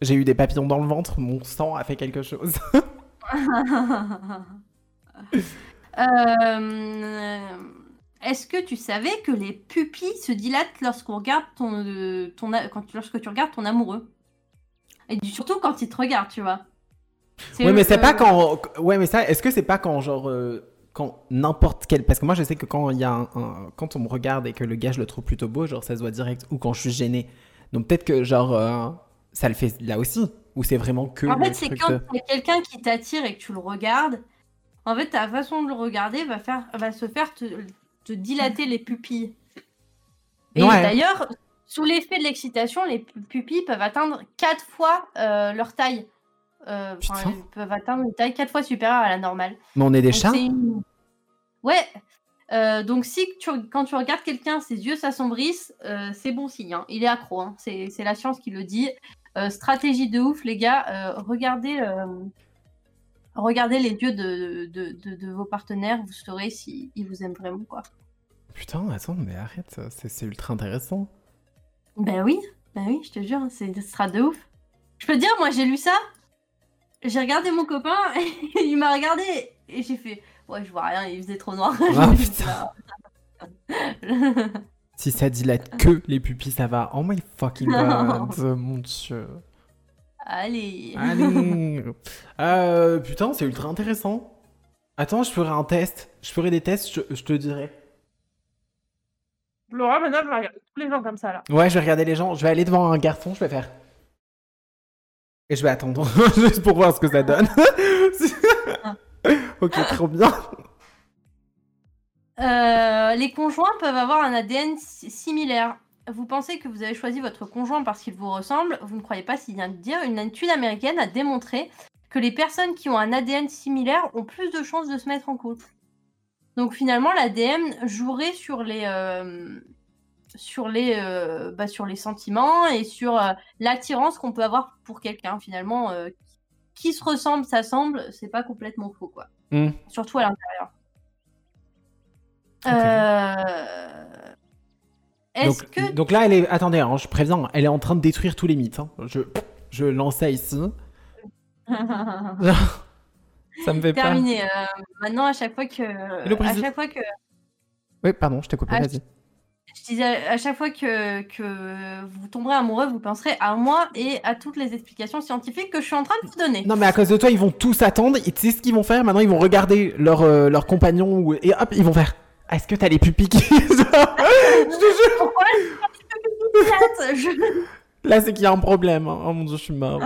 J'ai eu des papillons dans le ventre, mon sang a fait quelque chose. [laughs] [laughs] Euh, Est-ce que tu savais que les pupilles se dilatent lorsqu'on regarde ton, euh, ton quand, lorsque tu regardes ton amoureux? Et surtout quand il te regarde, tu vois. Ouais, mais c'est pas quand. Ouais, mais ça, est-ce que c'est pas quand genre. euh, Quand n'importe quel. Parce que moi je sais que quand il y a un, un- Quand on me regarde et que le gars je le trouve plutôt beau, genre ça se voit direct. Ou quand je suis gêné. Donc peut-être que genre. euh, Ça le fait là aussi. Ou c'est vraiment que. En fait, c'est quand de- quelqu'un qui t'attire et que tu le regardes. En fait, ta façon de le regarder va, faire, va se faire te, te dilater les pupilles. Et Ouais. d'ailleurs, sous l'effet de l'excitation, les pu- pupilles peuvent atteindre 4 fois euh, leur taille. Euh, elles peuvent atteindre une taille 4 fois supérieure à la normale. Mais on est des Donc, chats une- Ouais. Euh, donc si tu, quand tu regardes quelqu'un, ses yeux s'assombrissent, euh, c'est bon signe. hein. Il est accro. hein. C'est la science qui le dit. Euh, stratégie de ouf, les gars. regardez, regardez les yeux de, de, de- de vos partenaires. Vous saurez s'ils vous aiment vraiment. quoi. Putain, attends, mais arrête, c'est ultra intéressant. Ben oui, ben oui, je te jure, c'est- ce sera de ouf. Je peux te dire, moi j'ai lu ça. J'ai regardé mon copain, et [laughs] il m'a regardé et j'ai fait Ouais, je vois rien, il faisait trop noir. Ah, [laughs] J'étais là. Si ça dilate que les pupilles, ça va. Oh my fucking [laughs] god, mon dieu. Allez. Allez. Euh, putain, c'est ultra intéressant. Attends, je ferai un test. Je ferai des tests, je, je te dirai. Laura, maintenant, je regarde tous les gens comme ça là. Ouais, je vais regarder les gens. Je vais aller devant un garçon, je vais faire. Et je vais attendre, [laughs] juste pour voir ce que ça donne. [laughs] ok, trop bien. Euh, les conjoints peuvent avoir un ADN si- similaire. Vous pensez que vous avez choisi votre conjoint parce qu'il vous ressemble Vous ne croyez pas s'il vient de dire Une étude américaine a démontré que les personnes qui ont un ADN similaire ont plus de chances de se mettre en couple. Donc finalement, l'ADN jouerait sur les, euh, sur, les, euh, bah, sur les sentiments et sur euh, l'attirance qu'on peut avoir pour quelqu'un. Finalement, euh, qui se ressemble, s'assemble, c'est pas complètement faux, quoi. Hmm. Surtout à l'intérieur. Est-ce Donc, que donc là, elle est. Attendez, hein, je préviens, elle est en train de détruire tous les mythes. hein. Je, je lance ça ici. [laughs] Ça me fait peur. Terminé. Euh, maintenant, à chaque fois que. À chaque fois que. Oui, pardon, je t'ai coupé, Ah, vas-y. Disais, à chaque fois que, que vous tomberez amoureux, vous penserez à moi et à toutes les explications scientifiques que je suis en train de vous donner. Non, mais à cause de toi, ils vont tous attendre. Et tu sais ce qu'ils vont faire Maintenant, ils vont regarder leur, euh, leur compagnon et hop, ils vont faire. Est-ce que t'as les pupilles qui. [laughs] je te jure. Pourquoi je... Là, c'est qu'il y a un problème. hein. Oh mon dieu, je suis morte.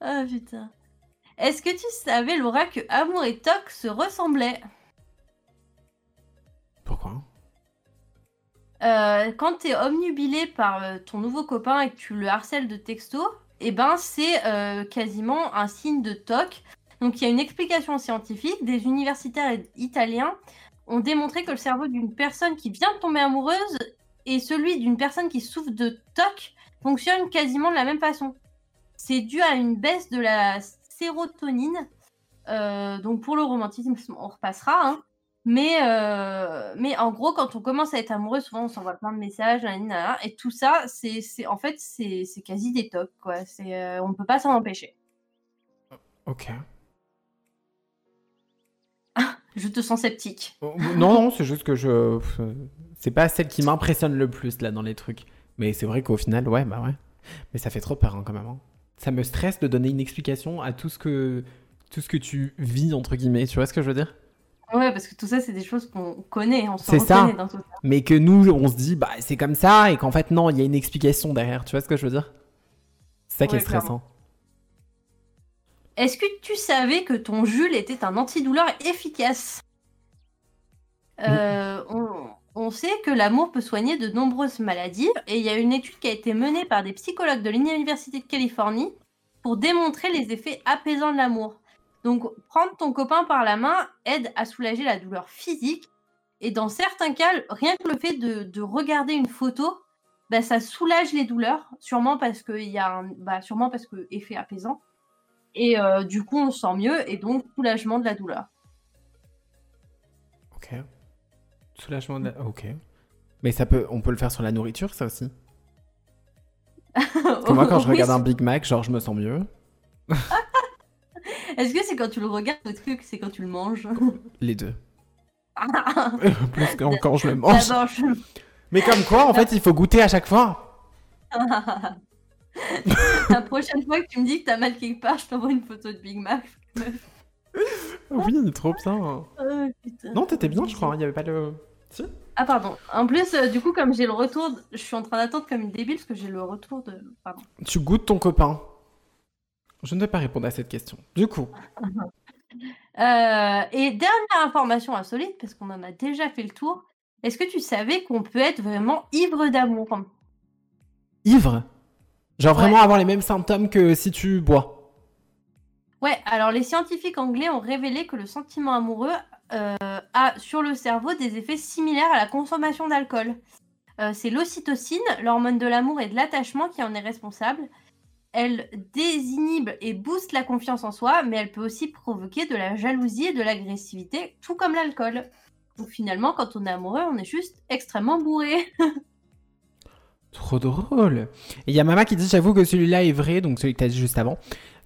Ah putain. Est-ce que tu savais, Laura, que Amour et Toc se ressemblaient? Euh, Quand t'es omnubilé par euh, ton nouveau copain et que tu le harcèles de texto, eh ben c'est euh, quasiment un signe de Toc. Donc il y a une explication scientifique. Des universitaires italiens ont démontré que le cerveau d'une personne qui vient de tomber amoureuse et celui d'une personne qui souffre de TOC fonctionnent quasiment de la même façon. C'est dû à une baisse de la sérotonine. Euh, donc pour le romantisme, on repassera. hein. Mais, euh, mais en gros, quand on commence à être amoureux, souvent on s'envoie plein de messages, et tout ça, c'est en fait c'est quasi des tocs, quoi. Euh, on ne peut pas s'en empêcher. Ok. [laughs] Je te sens sceptique. Oh, Non, non, c'est juste que je. C'est pas celle qui m'impressionne le plus là dans les trucs. Mais c'est vrai qu'au final, ouais, bah ouais. Mais ça fait trop peur hein, quand même. hein. Ça me stresse de donner une explication à tout ce que tout ce que tu vis entre guillemets. Tu vois ce que je veux dire? Ouais, parce que tout ça, c'est des choses qu'on connaît, on se C'est ça. reconnaît dans tout ça. Mais que nous, on se dit, bah c'est comme ça, et qu'en fait non, il y a une explication derrière. Tu vois ce que je veux dire? C'est ça qui Ouais, est stressant. Est-ce que tu savais que ton Jules était un antidouleur efficace? Euh, on, on sait que l'amour peut soigner de nombreuses maladies et il y a une étude qui a été menée par des psychologues de l'Université de Californie pour démontrer les effets apaisants de l'amour. Donc, prendre ton copain par la main aide à soulager la douleur physique et dans certains cas, rien que le fait de, de regarder une photo, bah, ça soulage les douleurs, sûrement parce que y a un, bah, sûrement parce que effet apaisant. Et euh, du coup, on se sent mieux et donc soulagement de la douleur. Ok. Soulagement. de la- Ok. Mais ça peut, on peut le faire sur la nourriture, ça aussi? [laughs] Parce que moi, quand je Oui, regarde un Big Mac, genre, je me sens mieux. [laughs] Est-ce que c'est quand tu le regardes est-ce que c'est quand tu le manges? [laughs] Les deux. [laughs] Plus que quand je le mange. Je- [laughs] Mais comme quoi, en fait, il faut goûter à chaque fois. La prochaine fois que tu me dis que t'as mal quelque part, je t'envoie une photo de Big Mac. Oui, trop bien. Oh. Non, t'étais bien, je crois. hein, Il y avait pas le. Si Ah pardon. En plus, euh, du coup, comme j'ai le retour, de- je suis en train d'attendre comme une débile parce que j'ai le retour de. Pardon. Tu goûtes ton copain. Je ne vais pas répondre à cette question. Du coup, [laughs] Euh, et dernière information insolite, parce qu'on en a déjà fait le tour. Est-ce que tu savais qu'on peut être vraiment ivre d'amour? Ivre? Genre Ouais. vraiment avoir les mêmes symptômes que si tu bois? Ouais, alors les scientifiques anglais ont révélé que le sentiment amoureux euh, a sur le cerveau des effets similaires à la consommation d'alcool. Euh, c'est l'ocytocine, l'hormone de l'amour et de l'attachement qui en est responsable. Elle désinhibe et booste la confiance en soi, mais elle peut aussi provoquer de la jalousie et de l'agressivité, tout comme l'alcool. Donc finalement, quand on est amoureux, on est juste extrêmement bourré. [laughs] Trop drôle. Et il y a Mama qui dit J'avoue que celui-là est vrai, donc celui que t'as dit juste avant.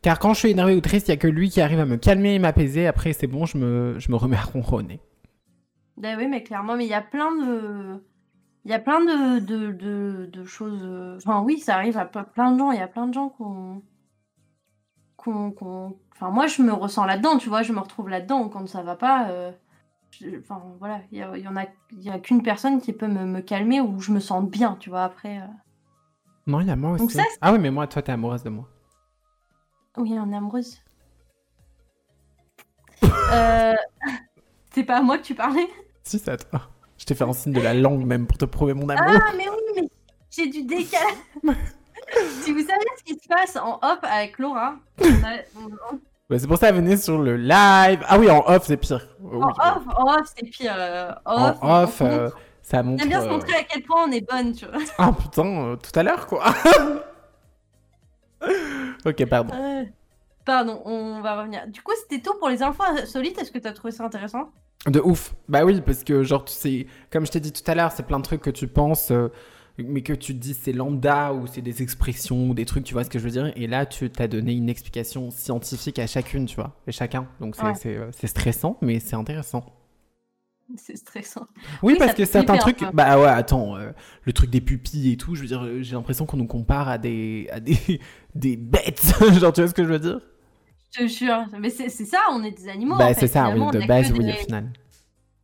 Car quand je suis énervé ou triste, il y a que lui qui arrive à me calmer et m'apaiser. Après, c'est bon, je me, je me remets à ronronner. Ben oui, mais clairement, mais il y a plein de. Il y a plein de, de, de, de choses. Enfin, oui, ça arrive à plein de gens. Il y a plein de gens qu'on. qu'on. qu'on- Enfin, moi, je me ressens là-dedans, tu vois, je me retrouve là-dedans. Quand ça va pas. euh, je- Enfin, voilà, il y, a- il y en a, il y a qu'une personne qui peut me, me calmer ou je me sens bien, tu vois, après. euh. Non, il y a moi aussi. Donc ça, c'est- ah oui, mais moi, toi, t'es amoureuse de moi. Oui, on est amoureuse. euh... [laughs] C'est pas à moi que tu parlais? Si, c'est à toi. Je t'ai fait un signe de la langue même pour te prouver mon amour. Ah, mais oui, mais j'ai du décalage. [laughs] si vous savez ce qui se passe en off avec Laura, on a- on- Bah, c'est pour ça, venez sur le live. Ah oui, en off, c'est pire. Oh, en oui, off, en off, c'est pire. euh, En off, off, euh, ça on montre. aime bien se euh, montrer à quel point on est bonne, tu vois. Ah putain, euh, tout à l'heure quoi. [laughs] ok, pardon. Pardon, on va revenir. Du coup, c'était tout pour les infos insolites. Est-ce que t'as trouvé ça intéressant? De ouf. Bah oui, parce que genre, tu sais, comme je t'ai dit tout à l'heure, c'est plein de trucs que tu penses. euh, mais que tu te dis c'est lambda ou c'est des expressions ou des trucs, tu vois ce que je veux dire Et là, tu t'as donné une explication scientifique à chacune, tu vois, et chacun. Donc c'est Ouais. euh, stressant, mais c'est intéressant. C'est stressant. Oui, Oui, parce que certains trucs, peu. bah ouais, attends, euh, le truc des pupilles et tout, je veux dire, j'ai l'impression qu'on nous compare à des, à des, [laughs] des bêtes, [laughs] genre, tu vois ce que je veux dire? Je te jure. Mais c'est ça, on est des animaux. Bah en c'est ça, oui, de base, oui, des- au final.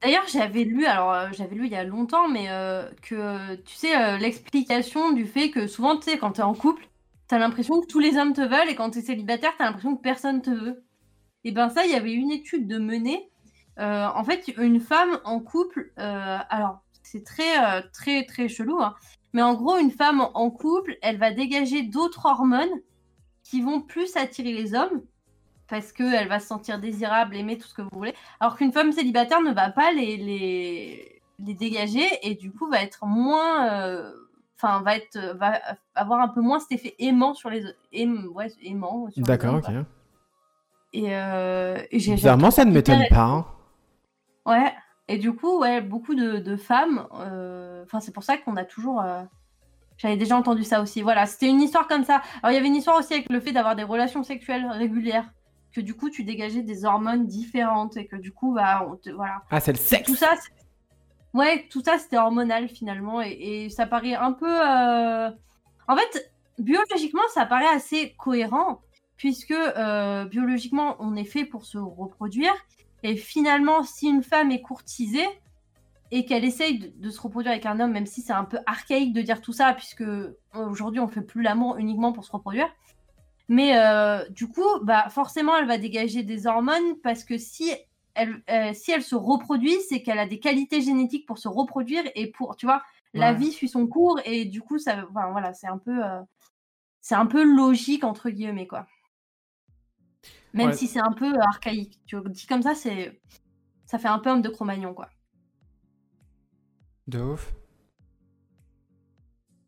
D'ailleurs, j'avais lu, alors euh, j'avais lu il y a longtemps, mais euh, que tu sais, euh, l'explication du fait que souvent, tu sais, quand t'es en couple, t'as l'impression que tous les hommes te veulent et quand t'es célibataire, t'as l'impression que personne te veut. Et ben ça, il y avait une étude de menée. En fait, une femme en couple, alors c'est très, très, très chelou, hein, mais en gros, une femme en couple, elle va dégager d'autres hormones qui vont plus attirer les hommes parce qu'elle va se sentir désirable, aimée, tout ce que vous voulez. Alors qu'une femme célibataire ne va pas les, les, les dégager et du coup va être moins. euh, Enfin, va, être, va avoir un peu moins cet effet aimant sur les. aim- ouais, aimant. D'accord, ok. Et, euh, et j'ai. Bizarrement, ça ne m'étonne pas. hein. Ouais. Et du coup, ouais, beaucoup de, de femmes. euh, Enfin, c'est pour ça qu'on a toujours. J'avais déjà entendu ça aussi. Voilà, c'était une histoire comme ça. Alors, il y avait une histoire aussi avec le fait d'avoir des relations sexuelles régulières. Que du coup, tu dégageais des hormones différentes et que du coup, bah, on te- voilà. Ah, c'est le sexe Tout ça, ouais, tout ça, c'était hormonal finalement. Et, et ça paraît un peu. euh, En fait, biologiquement, ça paraît assez cohérent. Puisque euh, biologiquement, on est fait pour se reproduire. Et finalement, si une femme est courtisée et qu'elle essaye de, de se reproduire avec un homme, même si c'est un peu archaïque de dire tout ça, puisque euh, aujourd'hui on fait plus l'amour uniquement pour se reproduire. Mais euh, du coup, bah forcément, elle va dégager des hormones parce que si elle, euh, si elle se reproduit, c'est qu'elle a des qualités génétiques pour se reproduire et pour, tu vois, la vie suit son cours et du coup, ça, enfin, voilà, c'est un peu, euh, c'est un peu logique entre guillemets quoi. Même Ouais. si c'est un peu archaïque. Tu vois, dit comme ça, c'est, ça fait un peu homme de Cro-Magnon quoi. De ouf.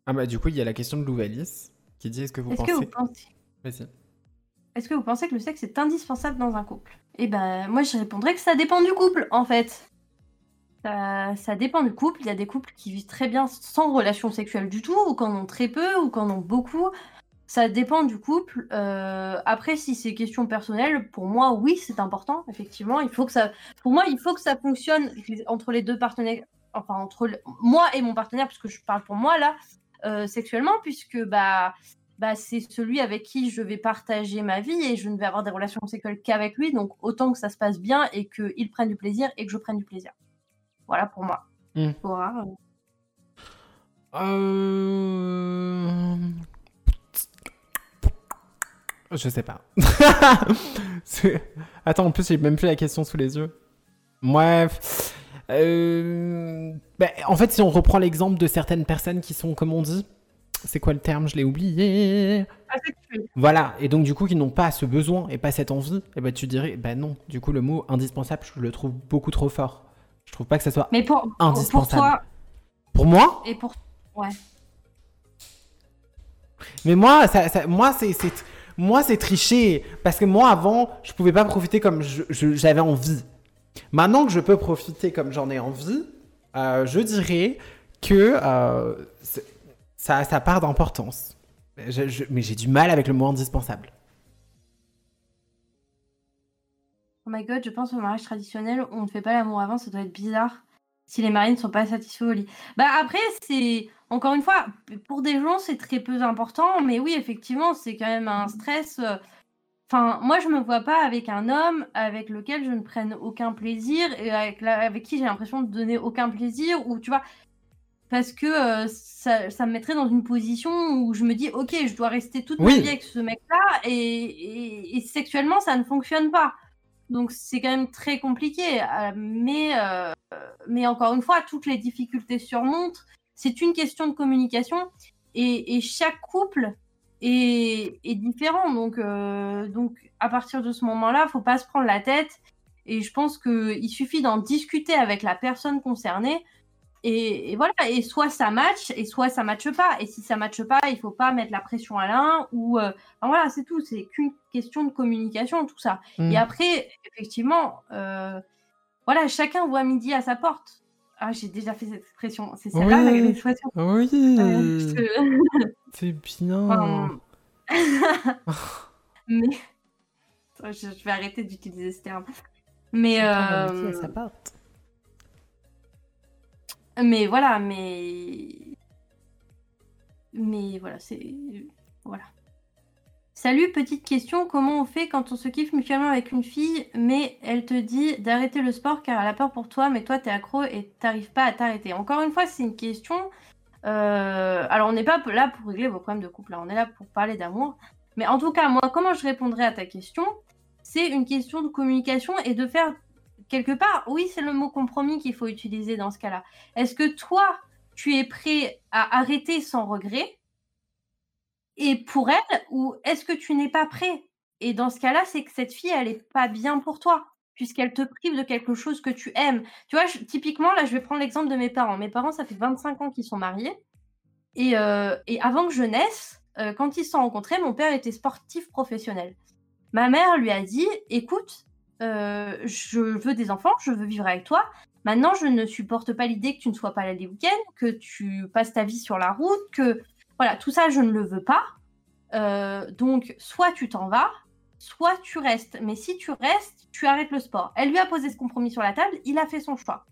Ah bah du coup, il y a la question de Louvalis qui dit est-ce que vous Est-ce pensez... que vous pensez, Est-ce que vous pensez que le sexe est indispensable dans un couple? Eh ben, moi, je répondrais que ça dépend du couple, en fait. Ça, dépend du couple. Il y a des couples qui vivent très bien sans relation sexuelle du tout, ou qui en ont très peu, ou qui en ont beaucoup. Ça dépend du couple. Euh, après, si c'est question personnelle, pour moi, oui, c'est important. Effectivement, il faut que ça. Pour moi, il faut que ça fonctionne entre les deux partenaires. Enfin, entre moi et mon partenaire, puisque je parle pour moi là, euh, sexuellement, puisque bah, bah, c'est celui avec qui je vais partager ma vie et je ne vais avoir des relations sexuelles qu'avec lui. Donc, autant que ça se passe bien et qu'il prenne du plaisir et que je prenne du plaisir. Voilà pour moi. Mm. Euh, Euh... Je sais pas. [laughs] Attends, en plus, j'ai même plus la question sous les yeux. Bref. Euh... ben, en fait, si on reprend l'exemple de certaines personnes qui sont, comme on dit, c'est quoi le terme? Je l'ai oublié. asexuel. Voilà, et donc du coup qui n'ont pas ce besoin et pas cette envie, et ben tu dirais, ben non, du coup le mot indispensable, je le trouve beaucoup trop fort. Je trouve pas que ça soit Mais pour, indispensable. toi Pour moi, et pour. Ouais. mais moi, ça, ça- moi c'est, c'est- moi c'est tricher, parce que moi avant, je pouvais pas profiter comme j'avais envie. Maintenant que je peux profiter comme j'en ai envie, euh, je dirais que euh, ça, ça part d'importance. Mais j'ai du mal avec le mot indispensable. Oh my god, je pense au mariage traditionnel, on ne fait pas l'amour avant, ça doit être bizarre si les maris ne sont pas satisfaits au lit. Bah après, c'est encore une fois, pour des gens, c'est très peu important, mais oui, effectivement, c'est quand même un stress. euh, Enfin, moi, je me vois pas avec un homme avec lequel je ne prenne aucun plaisir et avec, avec qui j'ai l'impression de donner aucun plaisir, ou tu vois, parce que euh, ça, ça me mettrait dans une position où je me dis, ok, je dois rester toute Oui. ma vie avec ce mec-là, et, et- et sexuellement, ça ne fonctionne pas. Donc c'est quand même très compliqué. euh, mais, euh, mais encore une fois, toutes les difficultés surmontent. C'est une question de communication. Et, et chaque couple est, est différent. Donc, euh, donc à partir de ce moment-là, faut pas se prendre la tête. Et je pense qu'il suffit d'en discuter avec la personne concernée. Et, et voilà, et soit ça match, et soit ça matche pas. Et si ça matche pas, il faut pas mettre la pression à l'un. Ou euh, voilà, c'est tout. C'est qu'une question de communication, tout ça. Mm. Et après, effectivement, euh, voilà, chacun voit midi à sa porte. Ah, j'ai déjà fait cette expression. C'est celle-là Oui. l'expression. Oui, Euh, c'est bien. [laughs] Enfin, [laughs] Mais [laughs] je, vais arrêter d'utiliser ce terme. Mais euh, mais voilà, mais mais voilà, c'est voilà. Salut, petite question, comment on fait quand on se kiffe mutuellement avec une fille, mais elle te dit d'arrêter le sport car elle a peur pour toi, mais toi t'es accro et t'arrives pas à t'arrêter. Encore une fois, c'est une question. euh, Alors on n'est pas là pour régler vos problèmes de couple, là, on est là pour parler d'amour. Mais en tout cas, moi, comment je répondrais à ta question? C'est une question de communication et de faire quelque part, oui, c'est le mot compromis qu'il faut utiliser dans ce cas-là. Est-ce que toi, tu es prêt à arrêter sans regret et pour elle, ou est-ce que tu n'es pas prêt? Et dans ce cas-là, c'est que cette fille, elle est pas bien pour toi, puisqu'elle te prive de quelque chose que tu aimes. Tu vois, typiquement, là, je vais prendre l'exemple de mes parents. Mes parents, ça fait 25 ans qu'ils sont mariés. Et, euh, et avant que je naisse, euh, quand ils se sont rencontrés, mon père était sportif professionnel. Ma mère lui a dit, écoute, euh, je veux des enfants, je veux vivre avec toi. Maintenant, je ne supporte pas l'idée que tu ne sois pas là les week-ends, que tu passes ta vie sur la route, que voilà, tout ça, je ne le veux pas. Euh, donc, soit tu t'en vas, soit tu restes. Mais si tu restes, tu arrêtes le sport. Elle lui a posé ce compromis sur la table, il a fait son choix.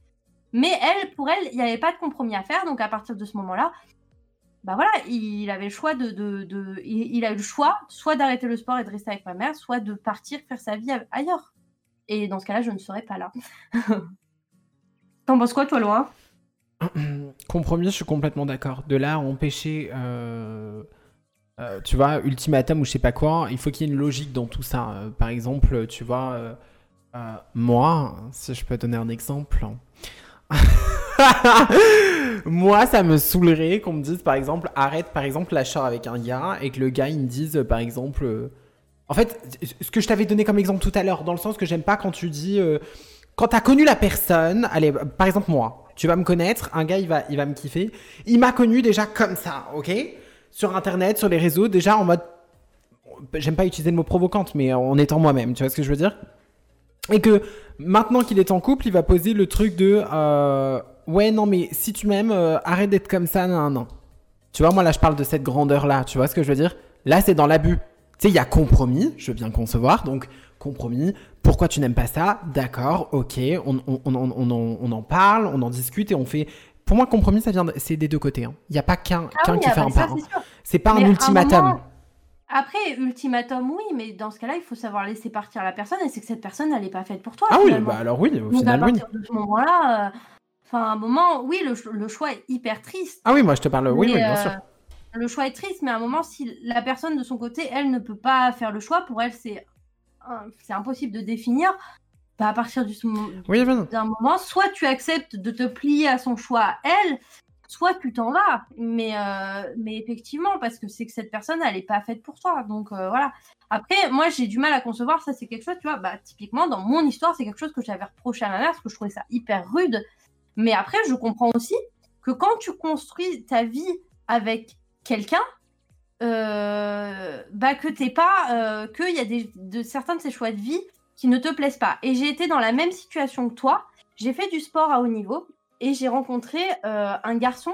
Mais elle, pour elle, il n'y avait pas de compromis à faire. Donc, à partir de ce moment-là, bah voilà, il avait le choix de, de, il, a eu le choix, soit d'arrêter le sport et de rester avec ma mère, soit de partir faire sa vie ailleurs. Et dans ce cas-là, je ne serais pas là. T'en penses quoi, toi, Laura? [clears throat] Compromis, je suis complètement d'accord. De là empêcher, euh, euh, tu vois, ultimatum ou je sais pas quoi, il faut qu'il y ait une logique dans tout ça. Euh, par exemple, tu vois, moi, si je peux donner un exemple. [laughs] moi, ça me saoulerait qu'on me dise, par exemple, arrête, par exemple, la char avec un gars et que le gars, il me dise, par exemple. En fait, ce que je t'avais donné comme exemple tout à l'heure, dans le sens que j'aime pas quand tu dis. euh, quand t'as connu la personne, allez, par exemple moi, tu vas me connaître, un gars il va, il va me kiffer, il m'a connu déjà comme ça, ok? Sur internet, sur les réseaux, déjà en mode, j'aime pas utiliser le mot provocante, mais en étant moi-même, tu vois ce que je veux dire? Et que maintenant qu'il est en couple, il va poser le truc de, euh, ouais non mais si tu m'aimes, euh, arrête d'être comme ça, non non. Tu vois, moi là je parle de cette grandeur là, tu vois ce que je veux dire? Là c'est dans l'abus. Tu sais, il y a compromis, je veux bien concevoir, donc compromis. Pourquoi tu n'aimes pas ça? D'accord, ok, on, on, on, on, on en, parle, on en discute et on fait. Pour moi, compromis, ça vient, de- c'est des deux côtés. hein. Il n'y a pas qu'un Ah oui, qui ah fait bah un pas. hein. c'est pas Mais un à un ultimatum. moment- Après, ultimatum, oui, mais dans ce cas-là, il faut savoir laisser partir la personne et c'est que cette personne, elle n'est pas faite pour toi. Ah oui, bah alors oui, au Donc à final, oui. partir de ce moment-là, euh, enfin, à un moment, oui, le, le choix est hyper triste. Ah oui, moi je te parle, oui, mais, oui, bien euh, sûr. Le choix est triste, mais à un moment, si la personne de son côté, elle ne peut pas faire le choix, pour elle, c'est c'est impossible de définir. Bah, à partir du Oui, oui. d'un moment, soit tu acceptes de te plier à son choix à elle, soit tu t'en vas. Mais, euh, mais effectivement, parce que c'est que cette personne, elle n'est pas faite pour toi. Donc euh, voilà. Après, moi, j'ai du mal à concevoir ça. C'est quelque chose, tu vois, bah, typiquement, dans mon histoire, c'est quelque chose que j'avais reproché à ma mère parce que je trouvais ça hyper rude. Mais après, je comprends aussi que quand tu construis ta vie avec quelqu'un, euh, bah que t'es pas euh, qu'il y a des, de certains de ces choix de vie qui ne te plaisent pas. Et j'ai été dans la même situation que toi. J'ai fait du sport à haut niveau et j'ai rencontré euh, un garçon.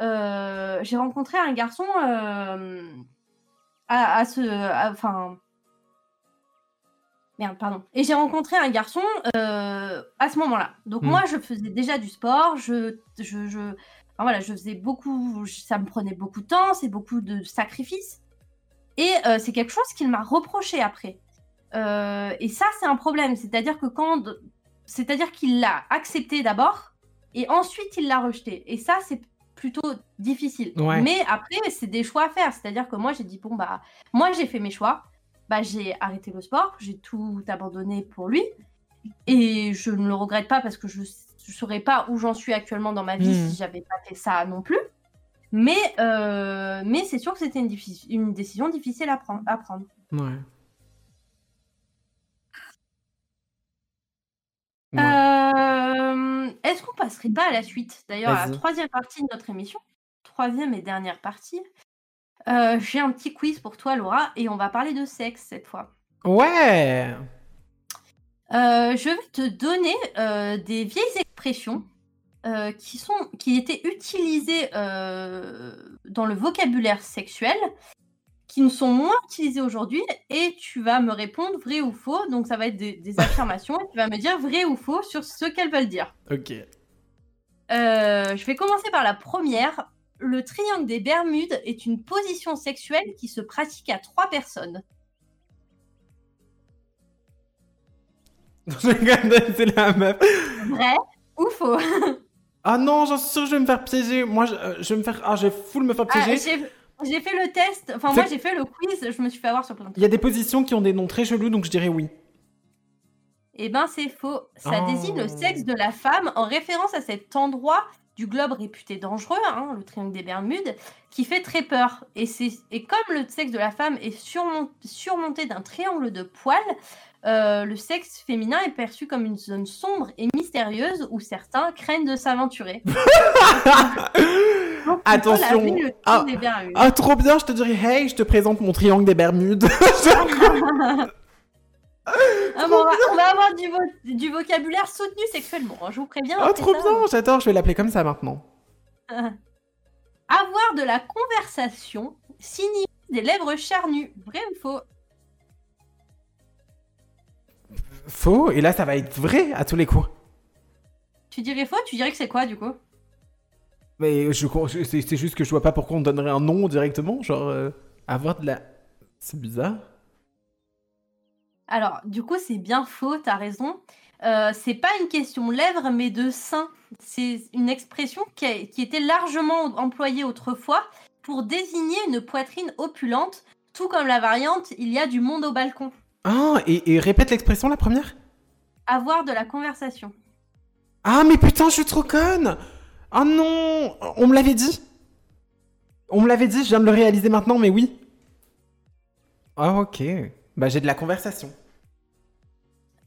j'ai rencontré un garçon à, à ce, enfin. Merde, pardon. Et j'ai rencontré un garçon à ce moment-là. Donc Mm. moi, je faisais déjà du sport. Je, je, je, enfin, voilà, je faisais beaucoup. Ça me prenait beaucoup de temps. C'est beaucoup de sacrifices. Et euh, c'est quelque chose qu'il m'a reproché après. Euh, et ça, c'est un problème. C'est-à-dire que quand, c'est-à-dire qu'il l'a accepté d'abord et ensuite il l'a rejeté. Et ça, c'est plutôt difficile. Ouais. Mais après, c'est des choix à faire. C'est-à-dire que moi, j'ai dit bon bah, moi, j'ai fait mes choix. Bah, j'ai arrêté le sport, j'ai tout abandonné pour lui. Et je ne le regrette pas parce que je ne saurais pas où j'en suis actuellement dans ma vie Mhm. si j'avais pas fait ça non plus. Mais, euh, mais c'est sûr que c'était une, décision difficile à prendre. À prendre. Ouais. Ouais. Euh, Est-ce qu'on passerait pas à la suite? D'ailleurs, à la troisième partie de notre émission, troisième et dernière partie, euh, j'ai un petit quiz pour toi, Laura, et on va parler de sexe cette fois. Ouais. Euh, je vais te donner euh, des vieilles expressions euh, qui, sont, qui étaient utilisés euh, dans le vocabulaire sexuel, qui ne sont moins utilisés aujourd'hui, et tu vas me répondre vrai ou faux. Donc ça va être des, des [laughs] affirmations, et tu vas me dire vrai ou faux sur ce qu'elles veulent dire. Ok. Je vais commencer par la première. Le triangle des Bermudes est une position sexuelle qui se pratique à trois personnes. [laughs] C'est la meuf. Vrai ou faux? [laughs] Ah non, j'en suis sûr je vais me faire piéger. Moi, je, euh, je vais me faire. Ah, je vais full me faire Ah, piéger. J'ai j'ai fait le test, enfin moi j'ai fait le quiz, je me suis fait avoir sur plein de Il trucs. y a des positions qui ont des noms très chelous, donc je dirais oui. Eh ben c'est faux. Ça Oh. désigne le sexe de la femme en référence à cet endroit du globe réputé dangereux, hein, le triangle des Bermudes, qui fait très peur. Et, et comme le sexe de la femme est surmon- surmonté d'un triangle de poils, euh, le sexe féminin est perçu comme une zone sombre et mystérieuse où certains craignent de s'aventurer. [laughs] Donc, Attention. le Ah. des. Ah, trop bien, je te dirais, hey, je te présente mon triangle des Bermudes. [laughs] Ah, bon, on, va, on va avoir du, vo- du vocabulaire soutenu sexuellement, hein, je vous préviens. oh, c'est trop ça. bien, j'adore, je vais l'appeler comme ça maintenant. [laughs] Avoir de la conversation signifie des lèvres charnues. Vrai ou faux? Faux, et là, ça va être vrai à tous les coups. Tu dirais faux Tu dirais que c'est quoi du coup? Mais je, c'est c'est juste que je vois pas pourquoi on donnerait un nom directement. Genre, euh, avoir de la. C'est bizarre. Alors, du coup, c'est bien faux, t'as raison. Euh, c'est pas une question lèvres, mais de sein. C'est une expression qui, a- qui était largement employée autrefois pour désigner une poitrine opulente, tout comme la variante il y a du monde au balcon. Ah, et, et répète l'expression la première Avoir de la conversation. Ah, mais putain, je suis trop conne Ah non On me l'avait dit On me l'avait dit, je viens de le réaliser maintenant, mais oui. Ah, ok. Bah, j'ai de la conversation.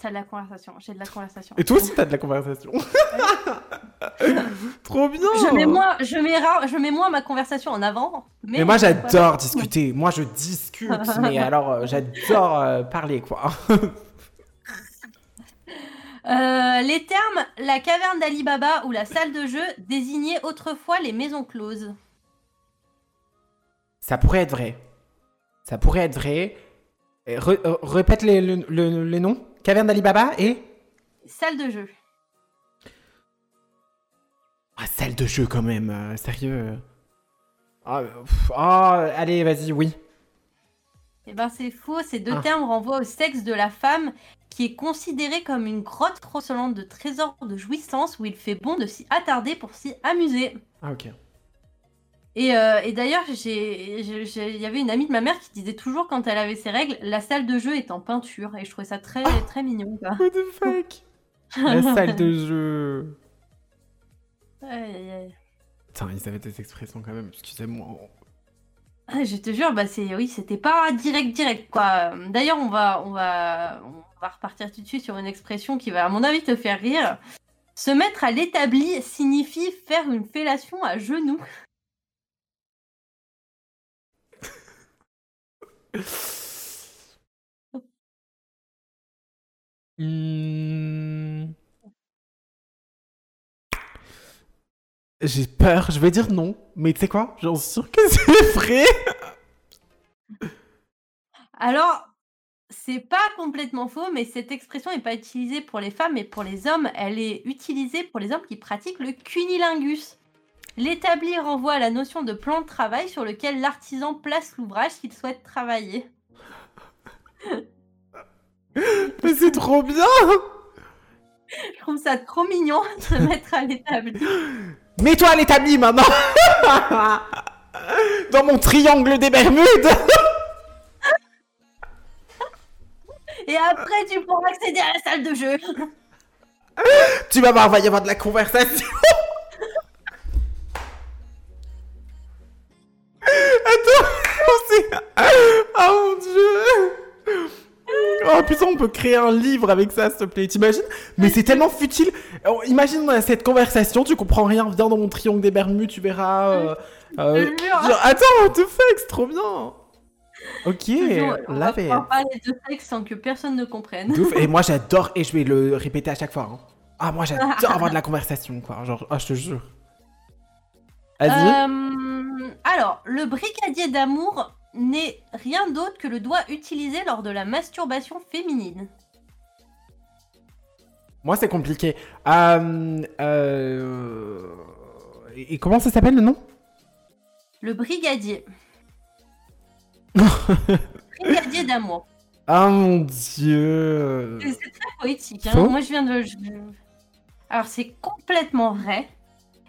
T'as de la conversation. J'ai de la conversation. Et toi aussi, t'as de la conversation. [laughs] trop bien Je mets, moins, je, mets ra- je mets moins ma conversation en avant. Mais, Mais moi, j'adore discuter. Moi, je discute, [laughs] mais alors, euh, j'adore euh, parler, quoi. [laughs] Euh, les termes la caverne d'Ali Baba ou la salle de jeu désignaient autrefois les maisons closes. Ça pourrait être vrai. Ça pourrait être vrai. Re- euh, répète les, le- le- les noms. Caverne d'Alibaba et... Salle de jeu. Ah, salle de jeu quand même, euh, sérieux. Ah, pff, ah, allez, vas-y, oui. Eh ben c'est faux, ces deux Ah. termes renvoient au sexe de la femme qui est considérée comme une grotte recélante de trésors de jouissance où il fait bon de s'y attarder pour s'y amuser. Ah, ok. Et, euh, et d'ailleurs, il y avait une amie de ma mère qui disait toujours quand elle avait ses règles, la salle de jeu est en peinture. Et je trouvais ça très, très mignon. Quoi. What the fuck? La [laughs] salle de jeu. Aïe, aïe, aïe. Putain, ils avaient des expressions quand même, excusez-moi. Ah, Je te jure, bah c'est oui, c'était pas direct direct quoi. D'ailleurs, on va on va on va repartir tout de suite sur une expression qui va à mon avis te faire rire. Se mettre à l'établi signifie faire une fellation à genoux. Hmm. J'ai peur, je vais dire non. Mais tu sais quoi? J'en suis sûr que [laughs] c'est vrai. Alors, c'est pas complètement faux, mais cette expression n'est pas utilisée pour les femmes, mais pour les hommes. Elle est utilisée pour les hommes qui pratiquent le cunilingus. L'établi renvoie à la notion de plan de travail sur lequel l'artisan place l'ouvrage qu'il souhaite travailler. Mais c'est trop bien Je trouve ça trop mignon de se [laughs] mettre à l'établi. Mets-toi à l'établi maintenant Dans mon triangle des Bermudes Et après, tu pourras accéder à la salle de jeu. Tu vas voir, va y avoir de la conversation Oh [laughs] mon dieu Oh putain, on peut créer un livre avec ça, s'il te plaît, t'imagines? Mais c'est tellement futile Oh, Imagine cette conversation, tu comprends rien, viens dans mon triangle des Bermudes, tu verras... euh, euh, genre, attends, what the fuck, c'est trop bien Ok, Toujours, on va parler de sexe sans que personne ne comprenne. Ouf. Et moi [laughs] j'adore et je vais le répéter à chaque fois. hein. Ah, moi, j'adore [laughs] avoir de la conversation, quoi. Genre, oh, je te jure. Vas-y. Euh, alors, le brigadier d'amour n'est rien d'autre que le doigt utilisé lors de la masturbation féminine. Moi, c'est compliqué. Euh, euh, Et comment ça s'appelle le nom? Le brigadier. [laughs] brigadier d'amour. Ah mon dieu. C'est très poétique. hein. Moi, je viens de. je- Alors, c'est complètement vrai.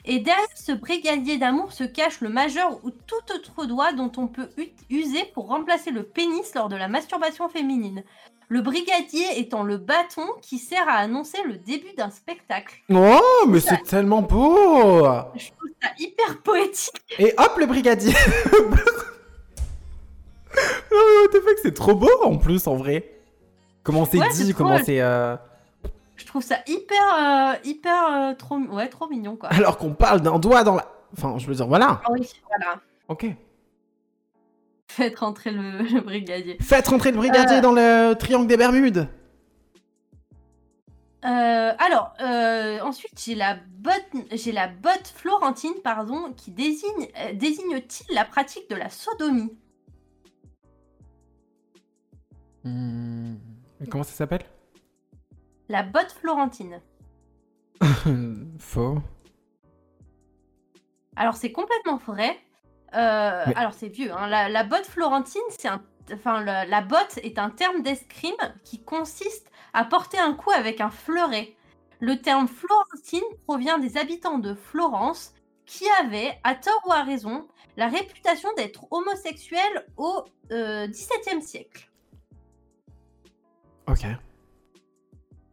Et derrière ce brigadier d'amour se cache le majeur ou tout autre doigt dont on peut ut- user pour remplacer le pénis lors de la masturbation féminine. Le brigadier étant le bâton qui sert à annoncer le début d'un spectacle. Oh, mais c'est tellement beau. Je trouve ça hyper poétique. Et hop, le brigadier. [laughs] non, mais what the fuck, c'est trop beau en plus, en vrai. Comment c'est Ouais, dit, comment c'est. euh, Je trouve ça hyper, euh, hyper euh, trop, ouais, trop mignon quoi. Alors qu'on parle d'un doigt dans la. Enfin, je veux dire, voilà. Ah oui, voilà. Ok. Faites rentrer le, [laughs] le brigadier. Faites rentrer le brigadier Euh. dans le triangle des Bermudes. Euh, alors, euh, ensuite, j'ai la botte, j'ai la botte florentine, pardon, qui désigne, euh, désigne-t-il la pratique de la sodomie? Hmm. Comment ça s'appelle? La botte florentine. [laughs] Faux. Alors, c'est complètement vrai. Euh, Mais- Alors, c'est vieux. hein. La, la botte florentine, c'est un, enfin, la, la botte est un terme d'escrime qui consiste à porter un coup avec un fleuret. Le terme florentine provient des habitants de Florence qui avaient, à tort ou à raison, la réputation d'être homosexuels au euh, XVIIe siècle. Ok.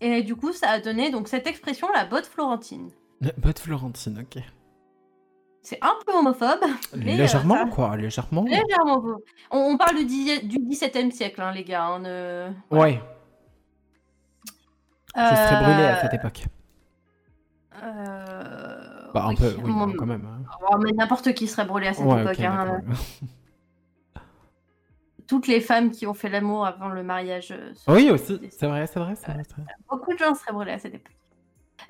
Et du coup, ça a donné donc cette expression, la botte florentine. Botte Florentine, ok. C'est un peu homophobe, Mais, euh, Légèrement, ça- quoi, légèrement. légèrement. On, on parle du, du XVIIe siècle, hein, les gars. hein, Ouais, je serais brûlé à Euh, cette époque. euh, Bah, un oui. peu, oui, quand même. hein. Oh, mais n'importe qui serait brûlé à cette Ouais, époque. ok, hein. [laughs] Toutes les femmes qui ont fait l'amour avant le mariage. euh, Oui, aussi, c'est vrai, c'est vrai, c'est vrai. vrai. Beaucoup de gens seraient brûlés à cette époque.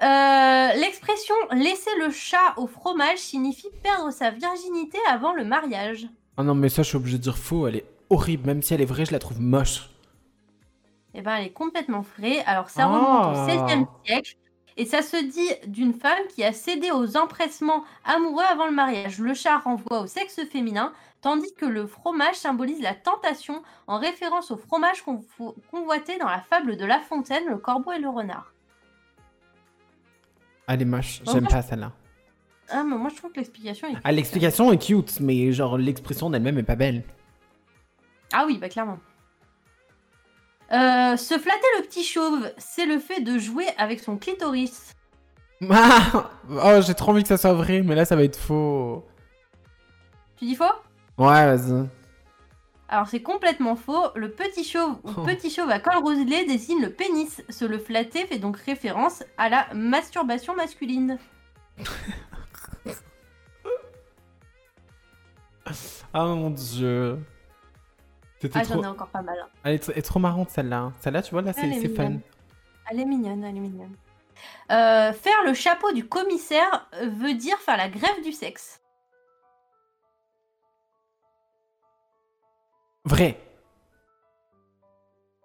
Euh, L'expression laisser le chat au fromage signifie perdre sa virginité avant le mariage. Ah non, mais ça, je suis obligé de dire faux, elle est horrible. Même si elle est vraie, je la trouve moche. Eh ben, elle est complètement vraie. Alors, ça Ah. remonte au XVIe siècle. Et ça se dit d'une femme qui a cédé aux empressements amoureux avant le mariage. Le chat renvoie au sexe féminin, tandis que le fromage symbolise la tentation, en référence au fromage convo- convoité dans la fable de La Fontaine, le corbeau et le renard. Elle est moche, j'aime pas celle-là. Ah, mais moi, je trouve que l'explication est... Ah, l'explication est cute, mais genre l'expression d'elle-même est pas belle. Ah oui, bah clairement. Euh, se flatter le petit chauve, c'est le fait de jouer avec son clitoris. [laughs] Ah oh, j'ai trop envie que ça soit vrai, mais là, ça va être faux. Tu dis faux? Ouais, vas-y. Alors c'est complètement faux. Le petit chauve [laughs] ou Oh. petit chauve à col roselé désigne le pénis. Se le flatter fait donc référence à la masturbation masculine. [laughs] Ah mon dieu. C'était Ah trop... j'en ai encore pas mal. hein. Elle est, tr- elle est trop marrante celle-là. Celle-là, tu vois, là, c'est fun. Elle est mignonne, elle est mignonne. Euh, faire le chapeau du commissaire veut dire faire la grève du sexe. Vrai.